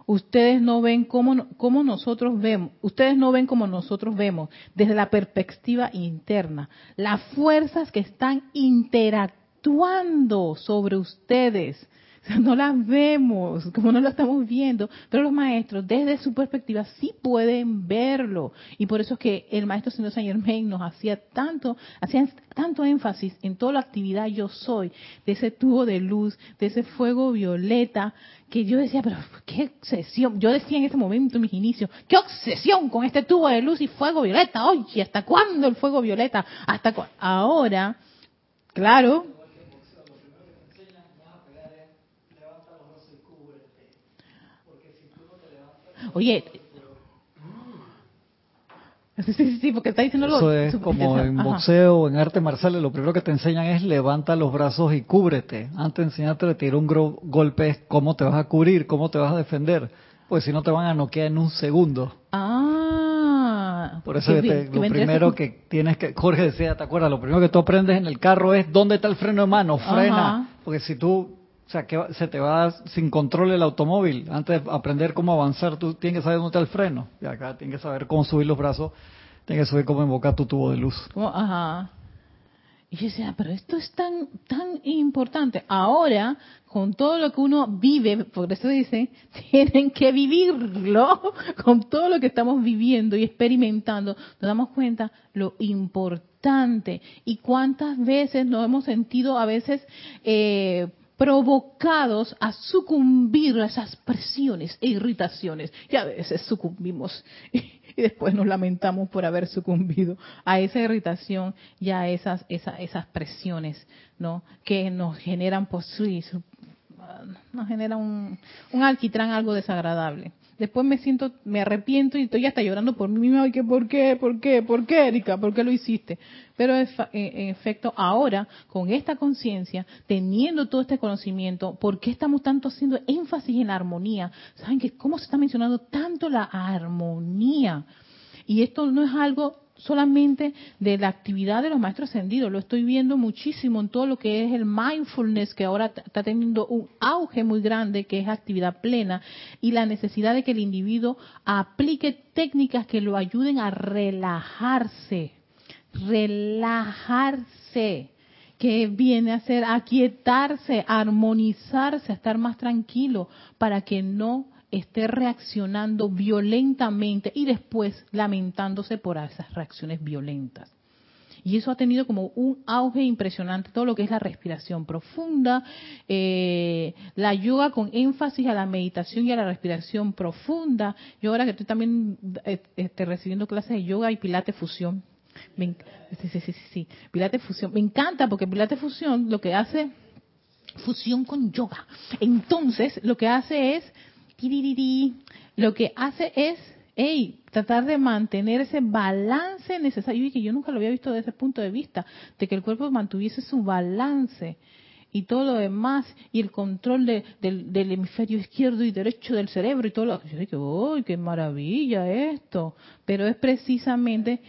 [SPEAKER 1] Ustedes no ven como, nosotros vemos, ustedes no ven como nosotros vemos desde la perspectiva interna, las fuerzas que están interactuando sobre ustedes no las vemos, como no lo estamos viendo, pero los maestros desde su perspectiva sí pueden verlo. Y por eso es que el maestro señor Saint Germain nos hacía tanto, hacía tanto énfasis en toda la actividad yo soy, de ese tubo de luz, de ese fuego violeta, que yo decía, pero qué obsesión, yo decía en ese momento, en mis inicios, qué obsesión con este tubo de luz y fuego violeta, oye, ¿hasta cuándo el fuego violeta? ¿Hasta Ahora, claro, Oye, Sí, sí, sí, porque está diciendo
[SPEAKER 3] Eso es como en boxeo o en arte marcial, lo primero que te enseñan es levanta los brazos y cúbrete. Antes de enseñarte a tirar un golpe es cómo te vas a cubrir, cómo te vas a defender. Pues si no te van a noquear en un segundo.
[SPEAKER 1] Ah.
[SPEAKER 3] Por eso lo primero que tienes que, Jorge decía, ¿te acuerdas? Lo primero que tú aprendes en el carro es dónde está el freno de mano, frena. Porque si tú o sea, que se te va sin control el automóvil. Antes de aprender cómo avanzar, tú tienes que saber dónde está el freno. Y acá tienes que saber cómo subir los brazos, tienes que saber cómo invocar tu tubo de luz.
[SPEAKER 1] ajá. Y yo decía, pero esto es tan, tan importante. Ahora, con todo lo que uno vive, por eso dice, tienen que vivirlo, con todo lo que estamos viviendo y experimentando, nos damos cuenta lo importante y cuántas veces nos hemos sentido a veces eh, provocados a sucumbir a esas presiones e irritaciones. Y a veces sucumbimos y, después nos lamentamos por haber sucumbido a esa irritación y a esas, esas, esas presiones, ¿no? Que nos generan, pues, nos generan un, un alquitrán algo desagradable. Después me siento, me arrepiento y estoy hasta llorando por mí misma. que ¿Por qué? ¿Por qué? ¿Por qué, Erika? ¿Por qué lo hiciste? Pero en efecto, ahora, con esta conciencia, teniendo todo este conocimiento, ¿por qué estamos tanto haciendo énfasis en la armonía? ¿Saben que cómo se está mencionando tanto la armonía? Y esto no es algo solamente de la actividad de los maestros ascendidos, lo estoy viendo muchísimo en todo lo que es el mindfulness, que ahora está teniendo un auge muy grande, que es actividad plena, y la necesidad de que el individuo aplique técnicas que lo ayuden a relajarse, relajarse que viene a ser aquietarse, armonizarse, a estar más tranquilo, para que no esté reaccionando violentamente y después lamentándose por esas reacciones violentas. Y eso ha tenido como un auge impresionante, todo lo que es la respiración profunda, eh, la yoga con énfasis a la meditación y a la respiración profunda. Yo ahora que estoy también eh, este, recibiendo clases de yoga y pilates fusión, me, sí, sí, sí, sí, pilates fusión, me encanta porque pilates fusión lo que hace, fusión con yoga. Entonces, lo que hace es lo que hace es Ey, tratar de mantener ese balance necesario. Y que yo nunca lo había visto desde ese punto de vista, de que el cuerpo mantuviese su balance y todo lo demás, y el control del, hemisferio izquierdo y derecho del cerebro y todo lo... Yo dije, ¡uy, qué maravilla esto! Pero es precisamente...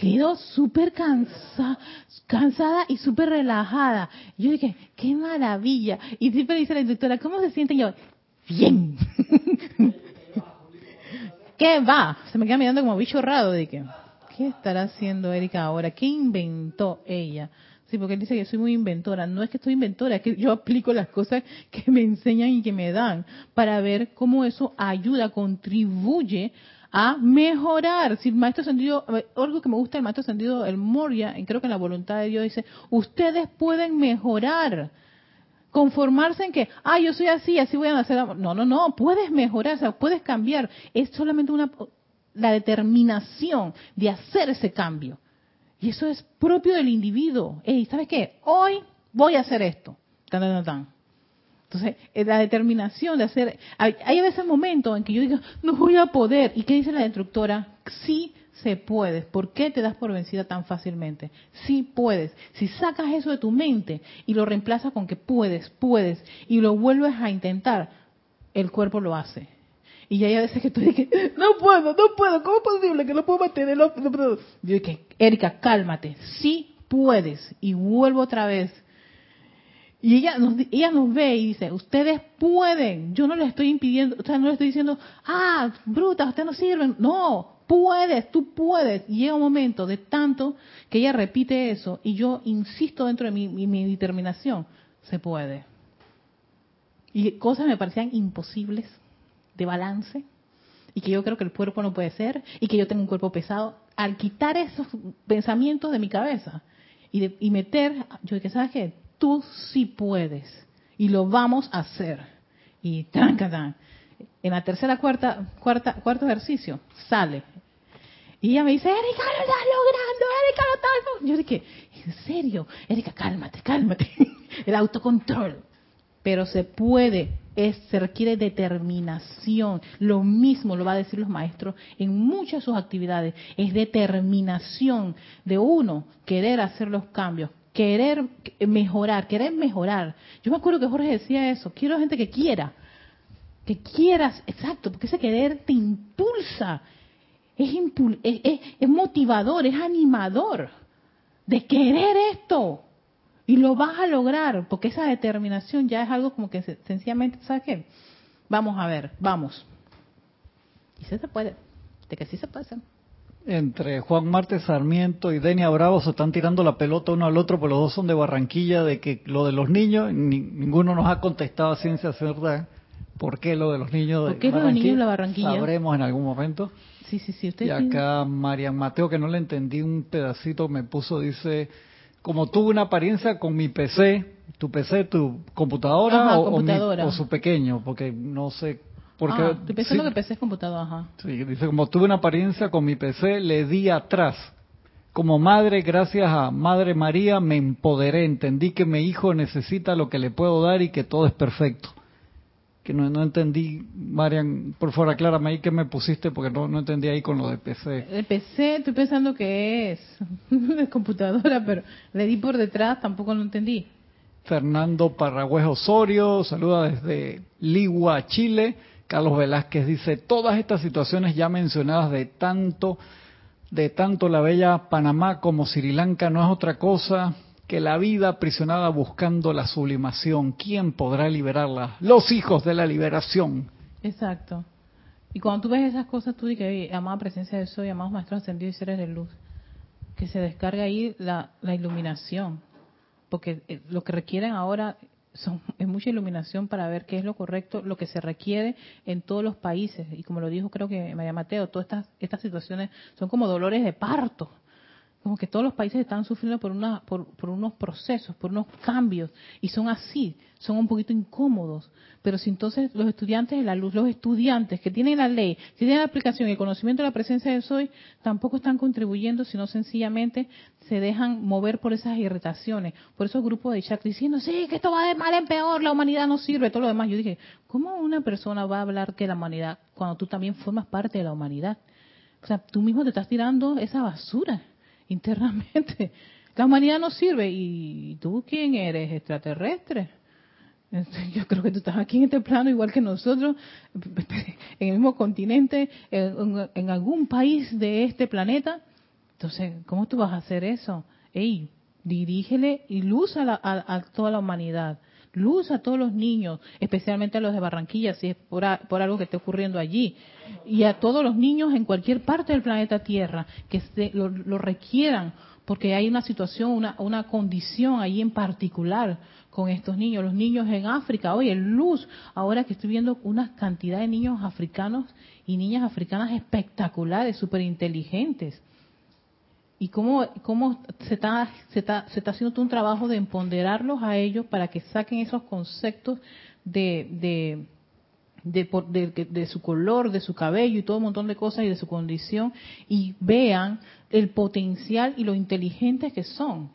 [SPEAKER 1] Quedo súper cansada, cansada y súper relajada. Yo dije, qué maravilla. Y siempre dice la instructora, ¿cómo se siente? yo, bien. ¿Qué va? Se me queda mirando como bicho raro de que, ¿qué estará haciendo Erika ahora? ¿Qué inventó ella? Sí, porque él dice que soy muy inventora. No es que estoy inventora, es que yo aplico las cosas que me enseñan y que me dan para ver cómo eso ayuda, contribuye a mejorar. Si el maestro sentido, algo que me gusta del maestro sentido, el Moria, y creo que en la voluntad de Dios dice, ustedes pueden mejorar. Conformarse en que, ah, yo soy así, así voy a hacer. No, no, no, puedes mejorar, o sea, puedes cambiar. Es solamente una, la determinación de hacer ese cambio. Y eso es propio del individuo. Ey, ¿sabes qué? Hoy voy a hacer esto. Entonces, la determinación de hacer... Hay, hay a veces momentos en que yo digo, no voy a poder. ¿Y qué dice la instructora? Sí se puede. ¿Por qué te das por vencida tan fácilmente? Sí puedes. Si sacas eso de tu mente y lo reemplazas con que puedes, puedes, y lo vuelves a intentar, el cuerpo lo hace. Y ya hay veces que tú dices, no puedo, no puedo, ¿cómo es posible que no puedo mantenerlo? Yo dije, Erika, cálmate, sí puedes. Y vuelvo otra vez. Y ella nos, ella nos ve y dice, ustedes pueden. Yo no les estoy impidiendo, o sea, no le estoy diciendo, ah, bruta, ustedes no sirven. No, puedes, tú puedes. Y llega un momento de tanto que ella repite eso y yo insisto dentro de mi, mi determinación, se puede. Y cosas me parecían imposibles de balance y que yo creo que el cuerpo no puede ser y que yo tengo un cuerpo pesado, al quitar esos pensamientos de mi cabeza y, de, y meter, yo que sabes que tú sí puedes y lo vamos a hacer. Y tan, tan, en la tercera, cuarta, cuarta, cuarto ejercicio sale. Y ella me dice, Erika, lo estás logrando, Erika, lo estás Yo dije, ¿en serio? Erika, cálmate, cálmate. El autocontrol. Pero se puede, es, se requiere determinación. Lo mismo lo va a decir los maestros en muchas de sus actividades. Es determinación de uno querer hacer los cambios, querer mejorar, querer mejorar. Yo me acuerdo que Jorge decía eso, quiero gente que quiera, que quieras, exacto, porque ese querer te impulsa, es, es motivador, es animador de querer esto. Y lo vas a lograr, porque esa determinación ya es algo como que sencillamente, ¿sabes qué? Vamos a ver, vamos. Y sí se puede, de que sí se puede.
[SPEAKER 3] Entre Juan Marte Sarmiento y Denia Bravo se están tirando la pelota uno al otro, pero los dos son de Barranquilla, de que lo de los niños, ninguno nos ha contestado a ciencia cierta por qué lo de los niños de
[SPEAKER 1] ¿Por qué lo de los niños de la Barranquilla?
[SPEAKER 3] Sabremos en algún momento.
[SPEAKER 1] Sí, sí, sí. Usted
[SPEAKER 3] y acá Marian Mateo, que no le entendí un pedacito, me puso, dice como tuve una apariencia con mi PC, tu PC, tu computadora, o, su pequeño, porque no sé. Porque,
[SPEAKER 1] ah, estoy pensando que PC es computadora, ajá.
[SPEAKER 3] Sí, dice, como tuve una apariencia con mi PC, le di atrás. Como madre, gracias a Madre María, me empoderé, entendí que mi hijo necesita lo que le puedo dar y que todo es perfecto que no, no entendí, Marian, por favor aclárame ahí que me pusiste porque no, no entendí ahí con lo de PC.
[SPEAKER 1] El PC estoy pensando que es de computadora, pero le di por detrás, tampoco lo entendí.
[SPEAKER 3] Fernando Parragüez Osorio, saluda desde Ligua, Chile. Carlos Velázquez dice, todas estas situaciones ya mencionadas de tanto, de tanto la bella Panamá como Sri Lanka no es otra cosa que la vida aprisionada buscando la sublimación, ¿quién podrá liberarla? Los hijos de la liberación.
[SPEAKER 1] Exacto. Y cuando tú ves esas cosas, tú dices, amada presencia de soy, amados maestros ascendidos y seres de luz, que se descarga ahí la, iluminación, porque eh, lo que requieren ahora son, es mucha iluminación para ver qué es lo correcto, lo que se requiere en todos los países. Y como lo dijo creo que María Mateo, todas estas, estas situaciones son como dolores de parto como que todos los países están sufriendo por, una, por, unos procesos, por unos cambios, y son así, son un poquito incómodos. Pero si entonces los estudiantes de la luz, los estudiantes que tienen la ley, que tienen la aplicación y el conocimiento de la presencia de Soy, tampoco están contribuyendo, sino sencillamente se dejan mover por esas irritaciones, por esos grupos de chat diciendo, sí, que esto va de mal en peor, la humanidad no sirve, todo lo demás. Yo dije, ¿cómo una persona va a hablar que la humanidad cuando tú también formas parte de la humanidad? O sea, tú mismo te estás tirando esa basura internamente. La humanidad no sirve. ¿Y tú quién eres? ¿Extraterrestre? Yo creo que tú estás aquí en este plano igual que nosotros, en el mismo continente, en, algún país de este planeta. Entonces, ¿cómo tú vas a hacer eso? Ey, dirígele y luz a, a, toda la humanidad, luz a todos los niños, especialmente a los de Barranquilla, si es por, algo que esté ocurriendo allí, y a todos los niños en cualquier parte del planeta Tierra que se, lo, lo requieran, porque hay una situación, una, una condición ahí en particular con estos niños. Los niños en África, oye, luz, ahora que estoy viendo una cantidad de niños africanos y niñas africanas espectaculares, súper inteligentes. Y cómo, cómo se, está, se, está, se está haciendo un trabajo de empoderarlos a ellos para que saquen esos conceptos de, de de, de, su color, de su cabello y todo un montón de cosas y de su condición y vean el potencial y lo inteligentes que son.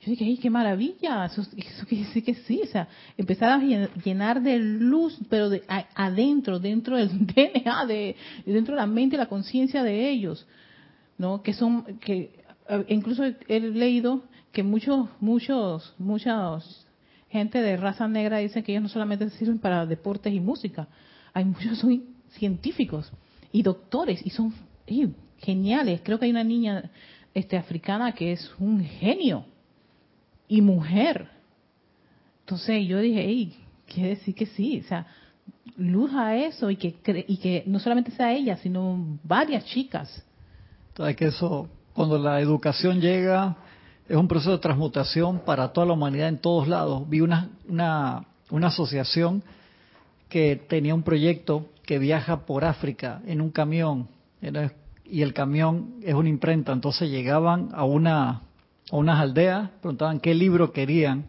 [SPEAKER 1] Yo dije, ¡ay, qué maravilla! Eso, eso quiere decir que sí, o sea, empezar a llenar de luz, pero de, adentro, dentro del DNA, de, dentro de la mente y la conciencia de ellos, ¿no? Que son, que eh, incluso he leído que muchos, muchos, muchos gente de raza negra dice que ellos no solamente sirven para deportes y música, hay muchos son científicos y doctores y son geniales. Creo que hay una niña este africana que es un genio y mujer. Entonces yo dije, hey, quiere decir que sí, o sea, luz a eso y que y que no solamente sea ella, sino varias chicas.
[SPEAKER 3] Entonces que eso cuando la educación llega es un proceso de transmutación para toda la humanidad en todos lados. Vi una, una, una asociación que tenía un proyecto que viaja por África en un camión y el camión es una imprenta, entonces llegaban a una a unas aldeas, preguntaban qué libro querían,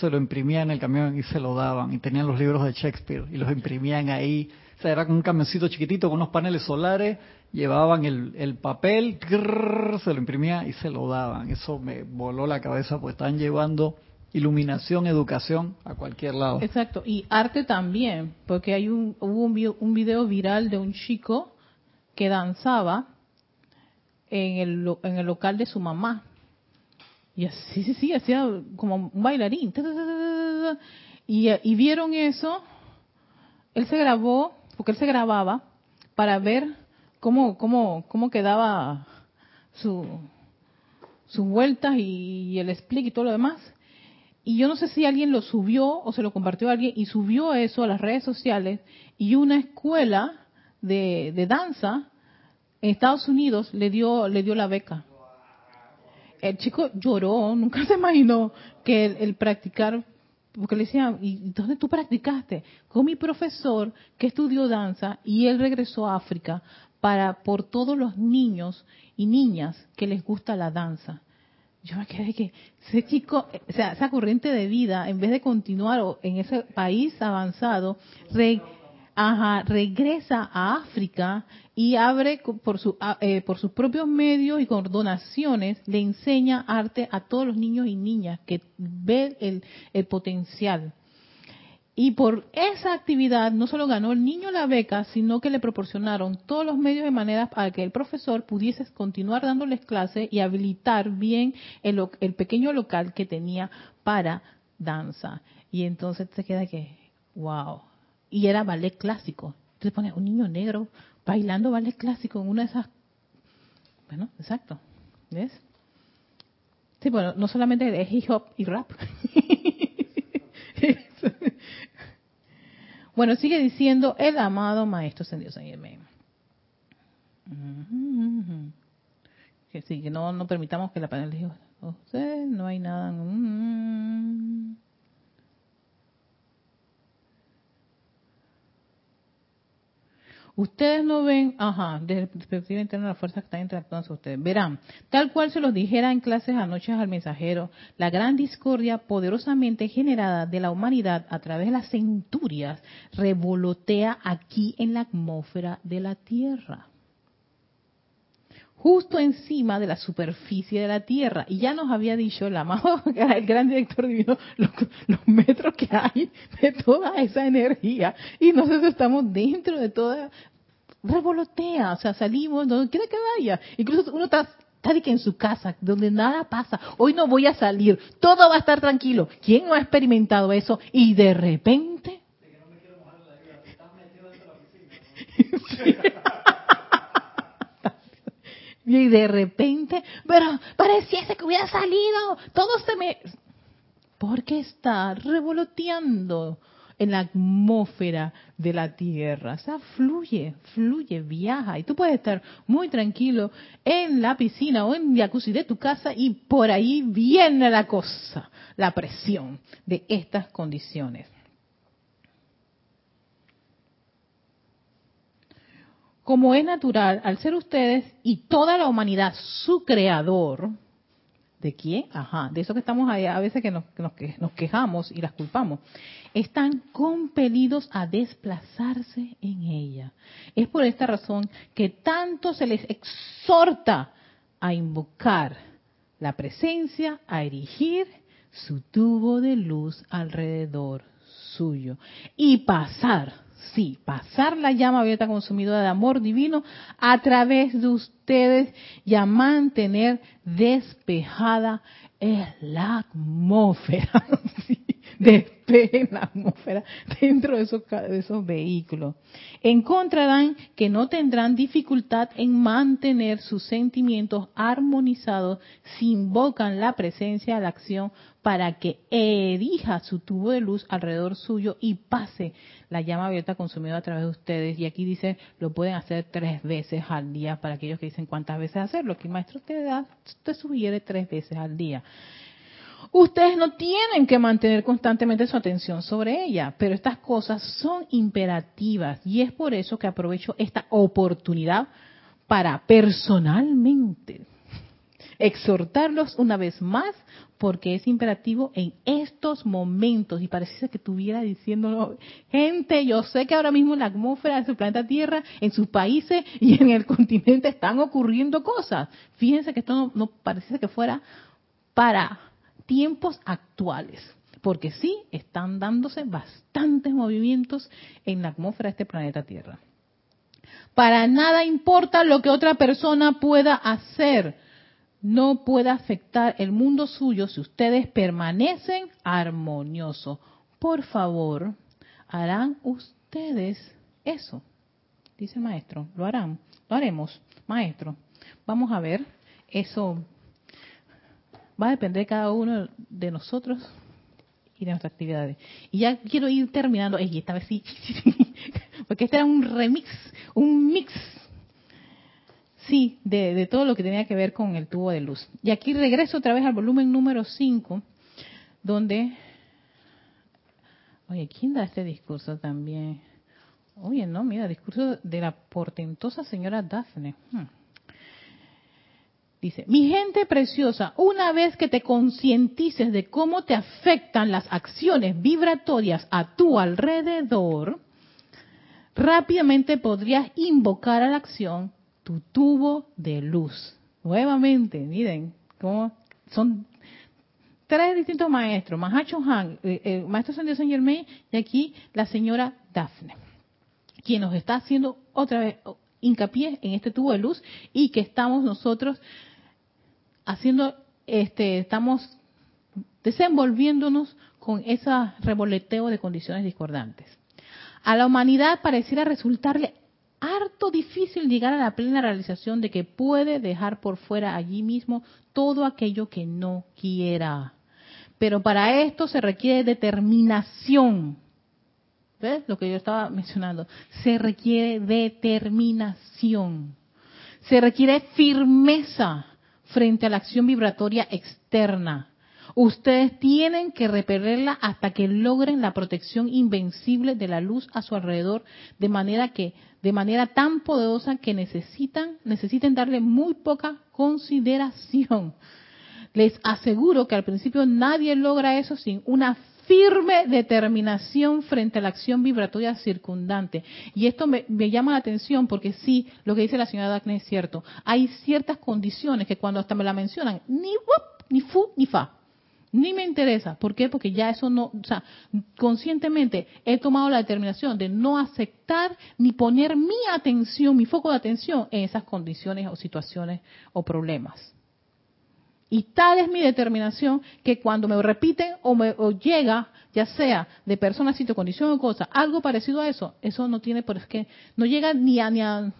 [SPEAKER 3] se lo imprimían en el camión y se lo daban. Y tenían los libros de Shakespeare y los imprimían ahí, o sea, era como un camioncito chiquitito con unos paneles solares llevaban el, papel, se lo imprimía y se lo daban. Eso me voló la cabeza, pues están llevando iluminación, educación a cualquier lado.
[SPEAKER 1] Exacto, y arte también, porque hay un, hubo un video, viral de un chico que danzaba en el, en el local de su mamá. Y así, sí, sí, hacía como un bailarín. Y vieron eso, él se grabó, porque él se grababa, para ver cómo, cómo, cómo quedaba su, sus vueltas y, el split y todo lo demás. Y yo no sé si alguien lo subió o se lo compartió a alguien y subió eso a las redes sociales y una escuela de, de danza en Estados Unidos le dio, le dio la beca. El chico lloró, nunca se imaginó que el, practicar porque le decían, ¿y dónde tú practicaste? Con mi profesor que estudió danza y él regresó a África para por todos los niños y niñas que les gusta la danza. Yo me quedé que ese chico, o sea, esa corriente de vida, en vez de continuar en ese país avanzado, regresa a África y abre por, su, eh, por sus propios medios y con donaciones, le enseña arte a todos los niños y niñas que ven el potencial y por esa actividad no solo ganó el niño la beca, sino que le proporcionaron todos los medios de manera para que el profesor pudiese continuar dándoles clase y habilitar bien el, el pequeño local que tenía para danza. Y entonces te queda que, wow. Y era ballet clásico. Entonces pone un niño negro bailando ballet clásico en una de esas... Bueno, exacto. ¿Ves? Sí, bueno, no solamente es hip hop y rap. Bueno, sigue diciendo el amado Maestro Sendido San Que sí, que no, no permitamos que la panel diga, no hay nada. Ustedes no ven, ajá, desde la perspectiva interna las fuerzas que están interactuando con ustedes. Verán, tal cual se los dijera en clases anoche al mensajero, la gran discordia poderosamente generada de la humanidad a través de las centurias revolotea aquí en la atmósfera de la Tierra justo encima de la superficie de la Tierra. Y ya nos había dicho el amado, el gran director divino, los, metros que hay de toda esa energía. Y nosotros estamos dentro de toda, revolotea, o sea, salimos donde quiera que vaya. Incluso uno está, está que en su casa, donde nada pasa. Hoy no voy a salir, todo va a estar tranquilo. ¿Quién no ha experimentado eso? Y de repente... Y de repente, pero pareciese que hubiera salido, todo se me... Porque está revoloteando en la atmósfera de la Tierra. O sea, fluye, fluye, viaja. Y tú puedes estar muy tranquilo en la piscina o en jacuzzi de tu casa y por ahí viene la cosa, la presión de estas condiciones. Como es natural, al ser ustedes y toda la humanidad su creador, ¿de quién? Ajá, de eso que estamos ahí, a veces que nos, que nos quejamos y las culpamos, están compelidos a desplazarse en ella. Es por esta razón que tanto se les exhorta a invocar la presencia, a erigir su tubo de luz alrededor suyo y pasar sí, pasar la llama abierta consumidora de amor divino a través de ustedes y a mantener despejada la atmósfera. despejen la atmósfera dentro de esos, de esos vehículos. Encontrarán que no tendrán dificultad en mantener sus sentimientos armonizados si invocan la presencia de la acción para que erija su tubo de luz alrededor suyo y pase la llama abierta consumida a través de ustedes. Y aquí dice, lo pueden hacer tres veces al día para aquellos que dicen cuántas veces hacerlo. El maestro te da, te sugiere tres veces al día. Ustedes no tienen que mantener constantemente su atención sobre ella, pero estas cosas son imperativas y es por eso que aprovecho esta oportunidad para personalmente exhortarlos una vez más porque es imperativo en estos momentos y parece que estuviera diciéndolo, gente, yo sé que ahora mismo en la atmósfera de su planeta Tierra, en sus países y en el continente están ocurriendo cosas. Fíjense que esto no, no parece que fuera para tiempos actuales, porque sí están dándose bastantes movimientos en la atmósfera de este planeta Tierra. Para nada importa lo que otra persona pueda hacer no puede afectar el mundo suyo si ustedes permanecen armoniosos. Por favor, harán ustedes eso. Dice el maestro, lo harán, lo haremos, maestro. Vamos a ver, eso va a depender de cada uno de nosotros y de nuestras actividades. Y ya quiero ir terminando, esta vez sí, porque este era un remix, un mix Sí, de, todo lo que tenía que ver con el tubo de luz. Y aquí regreso otra vez al volumen número 5, donde... Oye, ¿quién da este discurso también? Oye, no, mira, discurso de la portentosa señora Daphne. Hmm. Dice, mi gente preciosa, una vez que te concientices de cómo te afectan las acciones vibratorias a tu alrededor, rápidamente podrías invocar a la acción tu tubo de luz. Nuevamente, miren, cómo son tres distintos maestros, Mahacho Han, el eh, eh, maestro San Saint Germain y aquí la señora Daphne, quien nos está haciendo otra vez hincapié en este tubo de luz y que estamos nosotros haciendo, este, estamos desenvolviéndonos con ese revoleteo de condiciones discordantes. A la humanidad pareciera resultarle harto difícil llegar a la plena realización de que puede dejar por fuera allí mismo todo aquello que no quiera. Pero para esto se requiere determinación. ¿Ves lo que yo estaba mencionando? Se requiere determinación. Se requiere firmeza frente a la acción vibratoria externa. Ustedes tienen que repelerla hasta que logren la protección invencible de la luz a su alrededor, de manera que, de manera tan poderosa que necesitan, necesiten darle muy poca consideración. Les aseguro que al principio nadie logra eso sin una firme determinación frente a la acción vibratoria circundante. Y esto me, llama la atención porque sí, lo que dice la señora Daphne es cierto. Hay ciertas condiciones que cuando hasta me la mencionan, ni ni fu, ni fa. Ni me interesa. ¿Por qué? Porque ya eso no, o sea, conscientemente he tomado la determinación de no aceptar ni poner mi atención, mi foco de atención en esas condiciones o situaciones o problemas. Y tal es mi determinación que cuando me repiten o, me, llega, ya sea de persona, sitio, condición o cosa, algo parecido a eso, eso no tiene por qué, no llega ni a, ni a,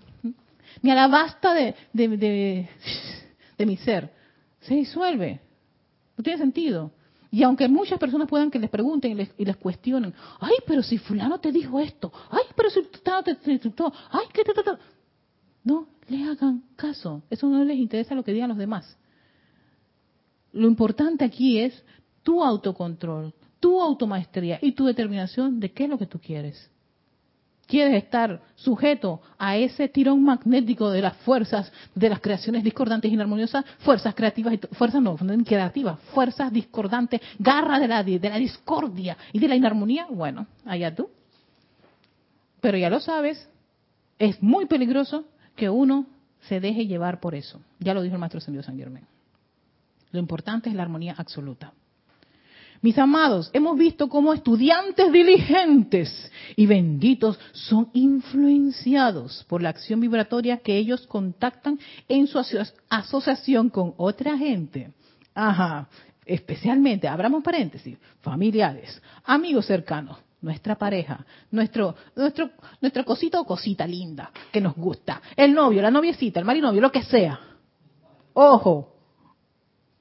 [SPEAKER 1] ni a la basta de, de, mi ser. Se disuelve. No tiene sentido. Y aunque muchas personas puedan que les pregunten y les, y les, cuestionen, ay, pero si fulano te dijo esto, ay, pero si fulano te, te, ay, que te, te, No le hagan caso. Eso no les interesa lo que digan los demás. Lo importante aquí es tu autocontrol, tu automaestría y tu determinación de qué es lo que tú quieres. ¿Quieres estar sujeto a ese tirón magnético de las fuerzas de las creaciones discordantes y inarmoniosas? Fuerzas creativas, y fuerzas no, creativas, fuerzas discordantes, garra de la, de la discordia y de la inarmonía. Bueno, allá tú. Pero ya lo sabes, es muy peligroso que uno se deje llevar por eso. Ya lo dijo el maestro Ascendido San Germán. Lo importante es la armonía absoluta. Mis amados, hemos visto cómo estudiantes diligentes y benditos son influenciados por la acción vibratoria que ellos contactan en su asociación con otra gente. Ajá, especialmente, abramos paréntesis, familiares, amigos cercanos, nuestra pareja, nuestro, nuestro, nuestra cosita o cosita linda que nos gusta, el novio, la noviecita, el marinovio, lo que sea. Ojo,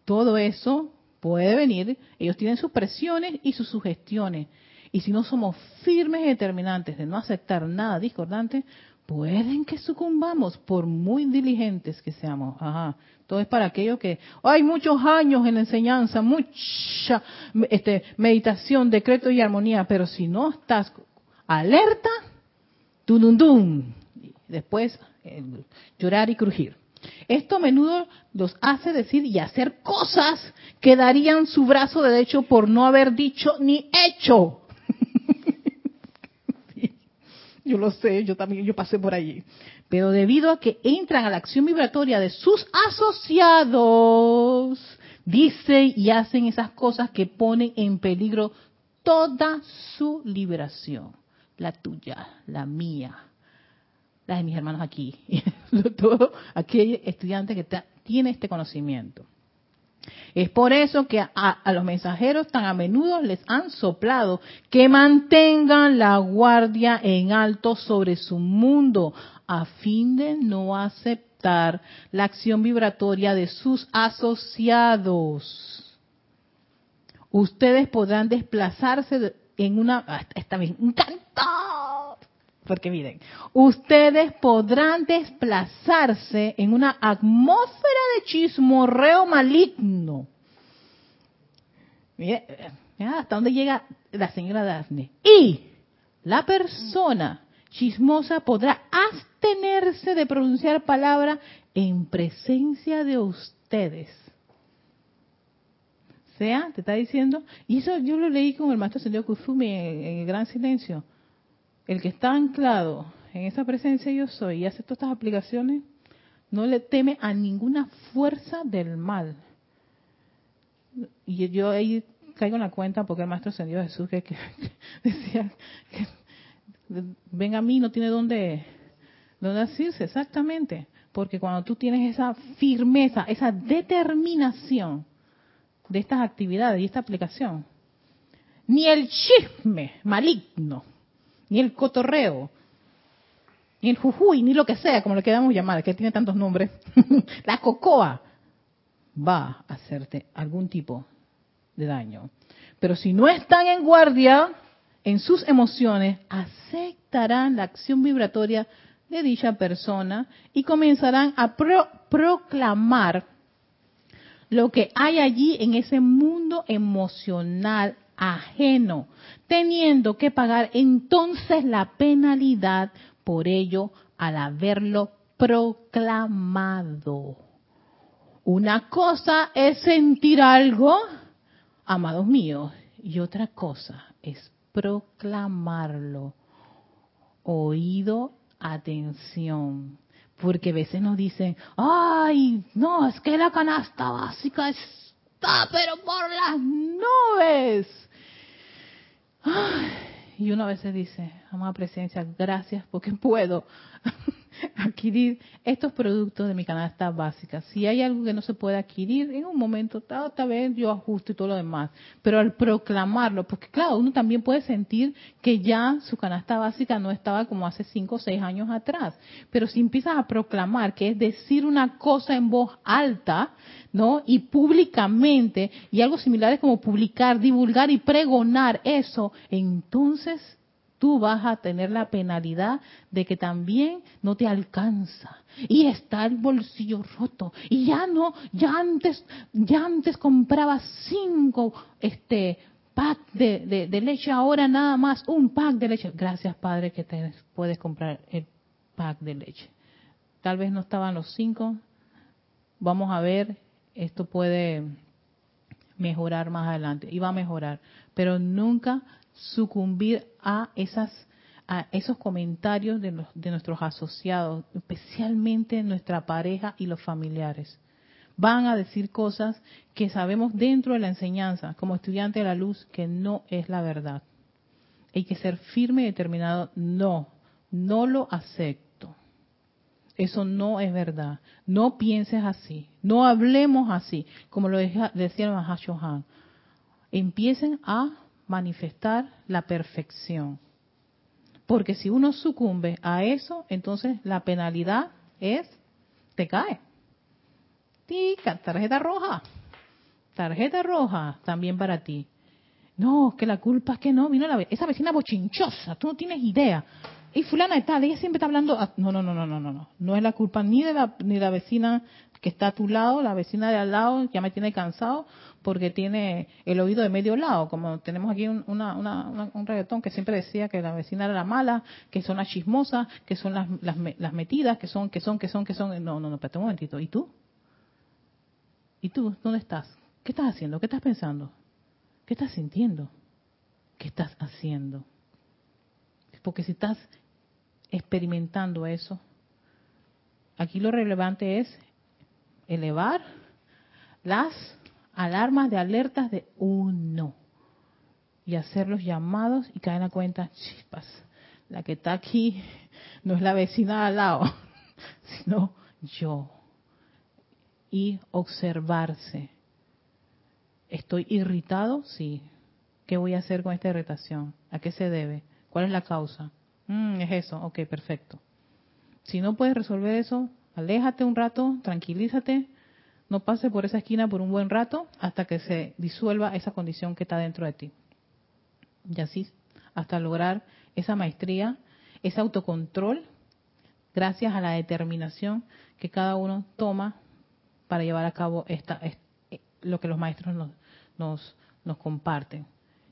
[SPEAKER 1] todo eso puede venir, ellos tienen sus presiones y sus sugestiones. Y si no somos firmes y determinantes de no aceptar nada discordante, pueden que sucumbamos por muy diligentes que seamos. Ajá. Todo es para aquellos que hay muchos años en la enseñanza, mucha este, meditación, decreto y armonía, pero si no estás alerta, dum después llorar y crujir. Esto a menudo los hace decir y hacer cosas que darían su brazo derecho por no haber dicho ni hecho. yo lo sé, yo también, yo pasé por allí. Pero debido a que entran a la acción vibratoria de sus asociados, dicen y hacen esas cosas que ponen en peligro toda su liberación. La tuya, la mía, las de mis hermanos aquí, todo aquel estudiante que tiene este conocimiento. Es por eso que a, a, los mensajeros tan a menudo les han soplado que mantengan la guardia en alto sobre su mundo a fin de no aceptar la acción vibratoria de sus asociados. Ustedes podrán desplazarse en una, ah, esta vez, un porque miren, ustedes podrán desplazarse en una atmósfera de chismorreo maligno. Miren, hasta dónde llega la señora Daphne. Y la persona chismosa podrá abstenerse de pronunciar palabra en presencia de ustedes. sea, te está diciendo, y eso yo lo leí con el maestro señor Kuzumi en el Gran Silencio el que está anclado en esa presencia yo soy y hace todas estas aplicaciones, no le teme a ninguna fuerza del mal. Y yo ahí caigo en la cuenta porque el Maestro Ascendido Jesús que, decía que ven a mí no tiene dónde, dónde asirse, exactamente. Porque cuando tú tienes esa firmeza, esa determinación de estas actividades y esta aplicación, ni el chisme maligno ni el cotorreo, ni el jujuy, ni lo que sea, como le queramos llamar, que tiene tantos nombres, la cocoa va a hacerte algún tipo de daño. Pero si no están en guardia en sus emociones, aceptarán la acción vibratoria de dicha persona y comenzarán a proclamar lo que hay allí en ese mundo emocional ajeno, teniendo que pagar entonces la penalidad por ello al haberlo proclamado. Una cosa es sentir algo, amados míos, y otra cosa es proclamarlo. Oído, atención. Porque a veces nos dicen, ay, no, es que la canasta básica está, pero por las y uno a veces dice, amada presencia, gracias porque puedo adquirir estos productos de mi canasta básica. Si hay algo que no se puede adquirir, en un momento, tal, vez yo ajusto y todo lo demás. Pero al proclamarlo, porque claro, uno también puede sentir que ya su canasta básica no estaba como hace cinco o seis años atrás. Pero si empiezas a proclamar, que es decir una cosa en voz alta, ¿no? Y públicamente, y algo similar es como publicar, divulgar y pregonar eso, entonces tú vas a tener la penalidad de que también no te alcanza y está el bolsillo roto y ya no, ya antes, ya antes compraba cinco este pack de, de, leche, ahora nada más un pack de leche. Gracias Padre que te puedes comprar el pack de leche. Tal vez no estaban los cinco. Vamos a ver, esto puede mejorar más adelante y va a mejorar, pero nunca sucumbir a esas a esos comentarios de, los, de nuestros asociados, especialmente nuestra pareja y los familiares. Van a decir cosas que sabemos dentro de la enseñanza, como estudiante de la luz, que no es la verdad. Hay que ser firme y determinado. No, no lo acepto. Eso no es verdad. No pienses así. No hablemos así, como lo decía el Mahashohan. Empiecen a manifestar la perfección. Porque si uno sucumbe a eso, entonces la penalidad es, te cae. Tica, tarjeta roja. Tarjeta roja también para ti. No, que la culpa es que no, vino la, esa vecina bochinchosa, tú no tienes idea. Y fulana de ella siempre está hablando, no, no, no, no, no, no, no, no es la culpa ni de la, ni la vecina que está a tu lado, la vecina de al lado ya me tiene cansado, porque tiene el oído de medio lado, como tenemos aquí un, un reggaetón que siempre decía que la vecina era la mala, que son las chismosas, que son las, las, metidas, que son, que son, que son, que son. No, no, no, espérate un momentito. ¿Y tú? ¿Y tú? ¿Dónde estás? ¿Qué estás haciendo? ¿Qué estás pensando? ¿Qué estás sintiendo? ¿Qué estás haciendo? Porque si estás experimentando eso, aquí lo relevante es elevar las alarmas de alertas de uno y hacer los llamados y caer en la cuenta, chispas, la que está aquí no es la vecina al lado, sino yo. Y observarse. ¿Estoy irritado? Sí. ¿Qué voy a hacer con esta irritación? ¿A qué se debe? ¿Cuál es la causa? Mm, es eso. Ok, perfecto. Si no puedes resolver eso, aléjate un rato, tranquilízate, no pase por esa esquina por un buen rato hasta que se disuelva esa condición que está dentro de ti. Y así, hasta lograr esa maestría, ese autocontrol, gracias a la determinación que cada uno toma para llevar a cabo esta, eh, lo que los maestros nos, nos, nos comparten.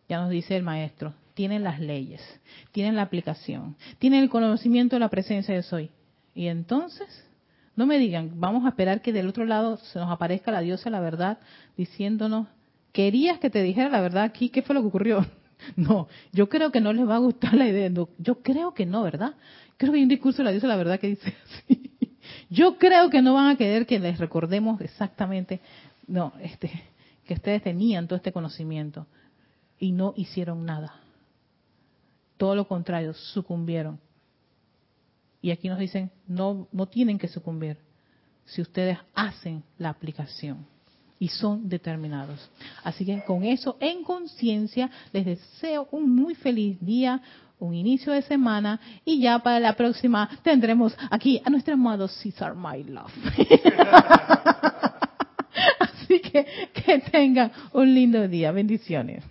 [SPEAKER 1] Ya nos dice el maestro, tienen las leyes, tienen la aplicación, tienen el conocimiento de la presencia de soy. Y entonces, no me digan, vamos a esperar que del otro lado se nos aparezca la diosa la verdad diciéndonos, querías que te dijera la verdad aquí, ¿qué fue lo que ocurrió? No, yo creo que no les va a gustar la idea. yo creo que no, ¿verdad? Creo que hay un discurso de la diosa la verdad que dice así. Yo creo que no van a querer que les recordemos exactamente, no, este, que ustedes tenían todo este conocimiento y no hicieron nada. Todo lo contrario, sucumbieron. Y aquí nos dicen, no, no tienen que sucumbir si ustedes hacen la aplicación y son determinados. Así que con eso en conciencia les deseo un muy feliz día, un inicio de semana y ya para la próxima tendremos aquí a nuestro amado Cesar My Love. Así que que tengan un lindo día. Bendiciones.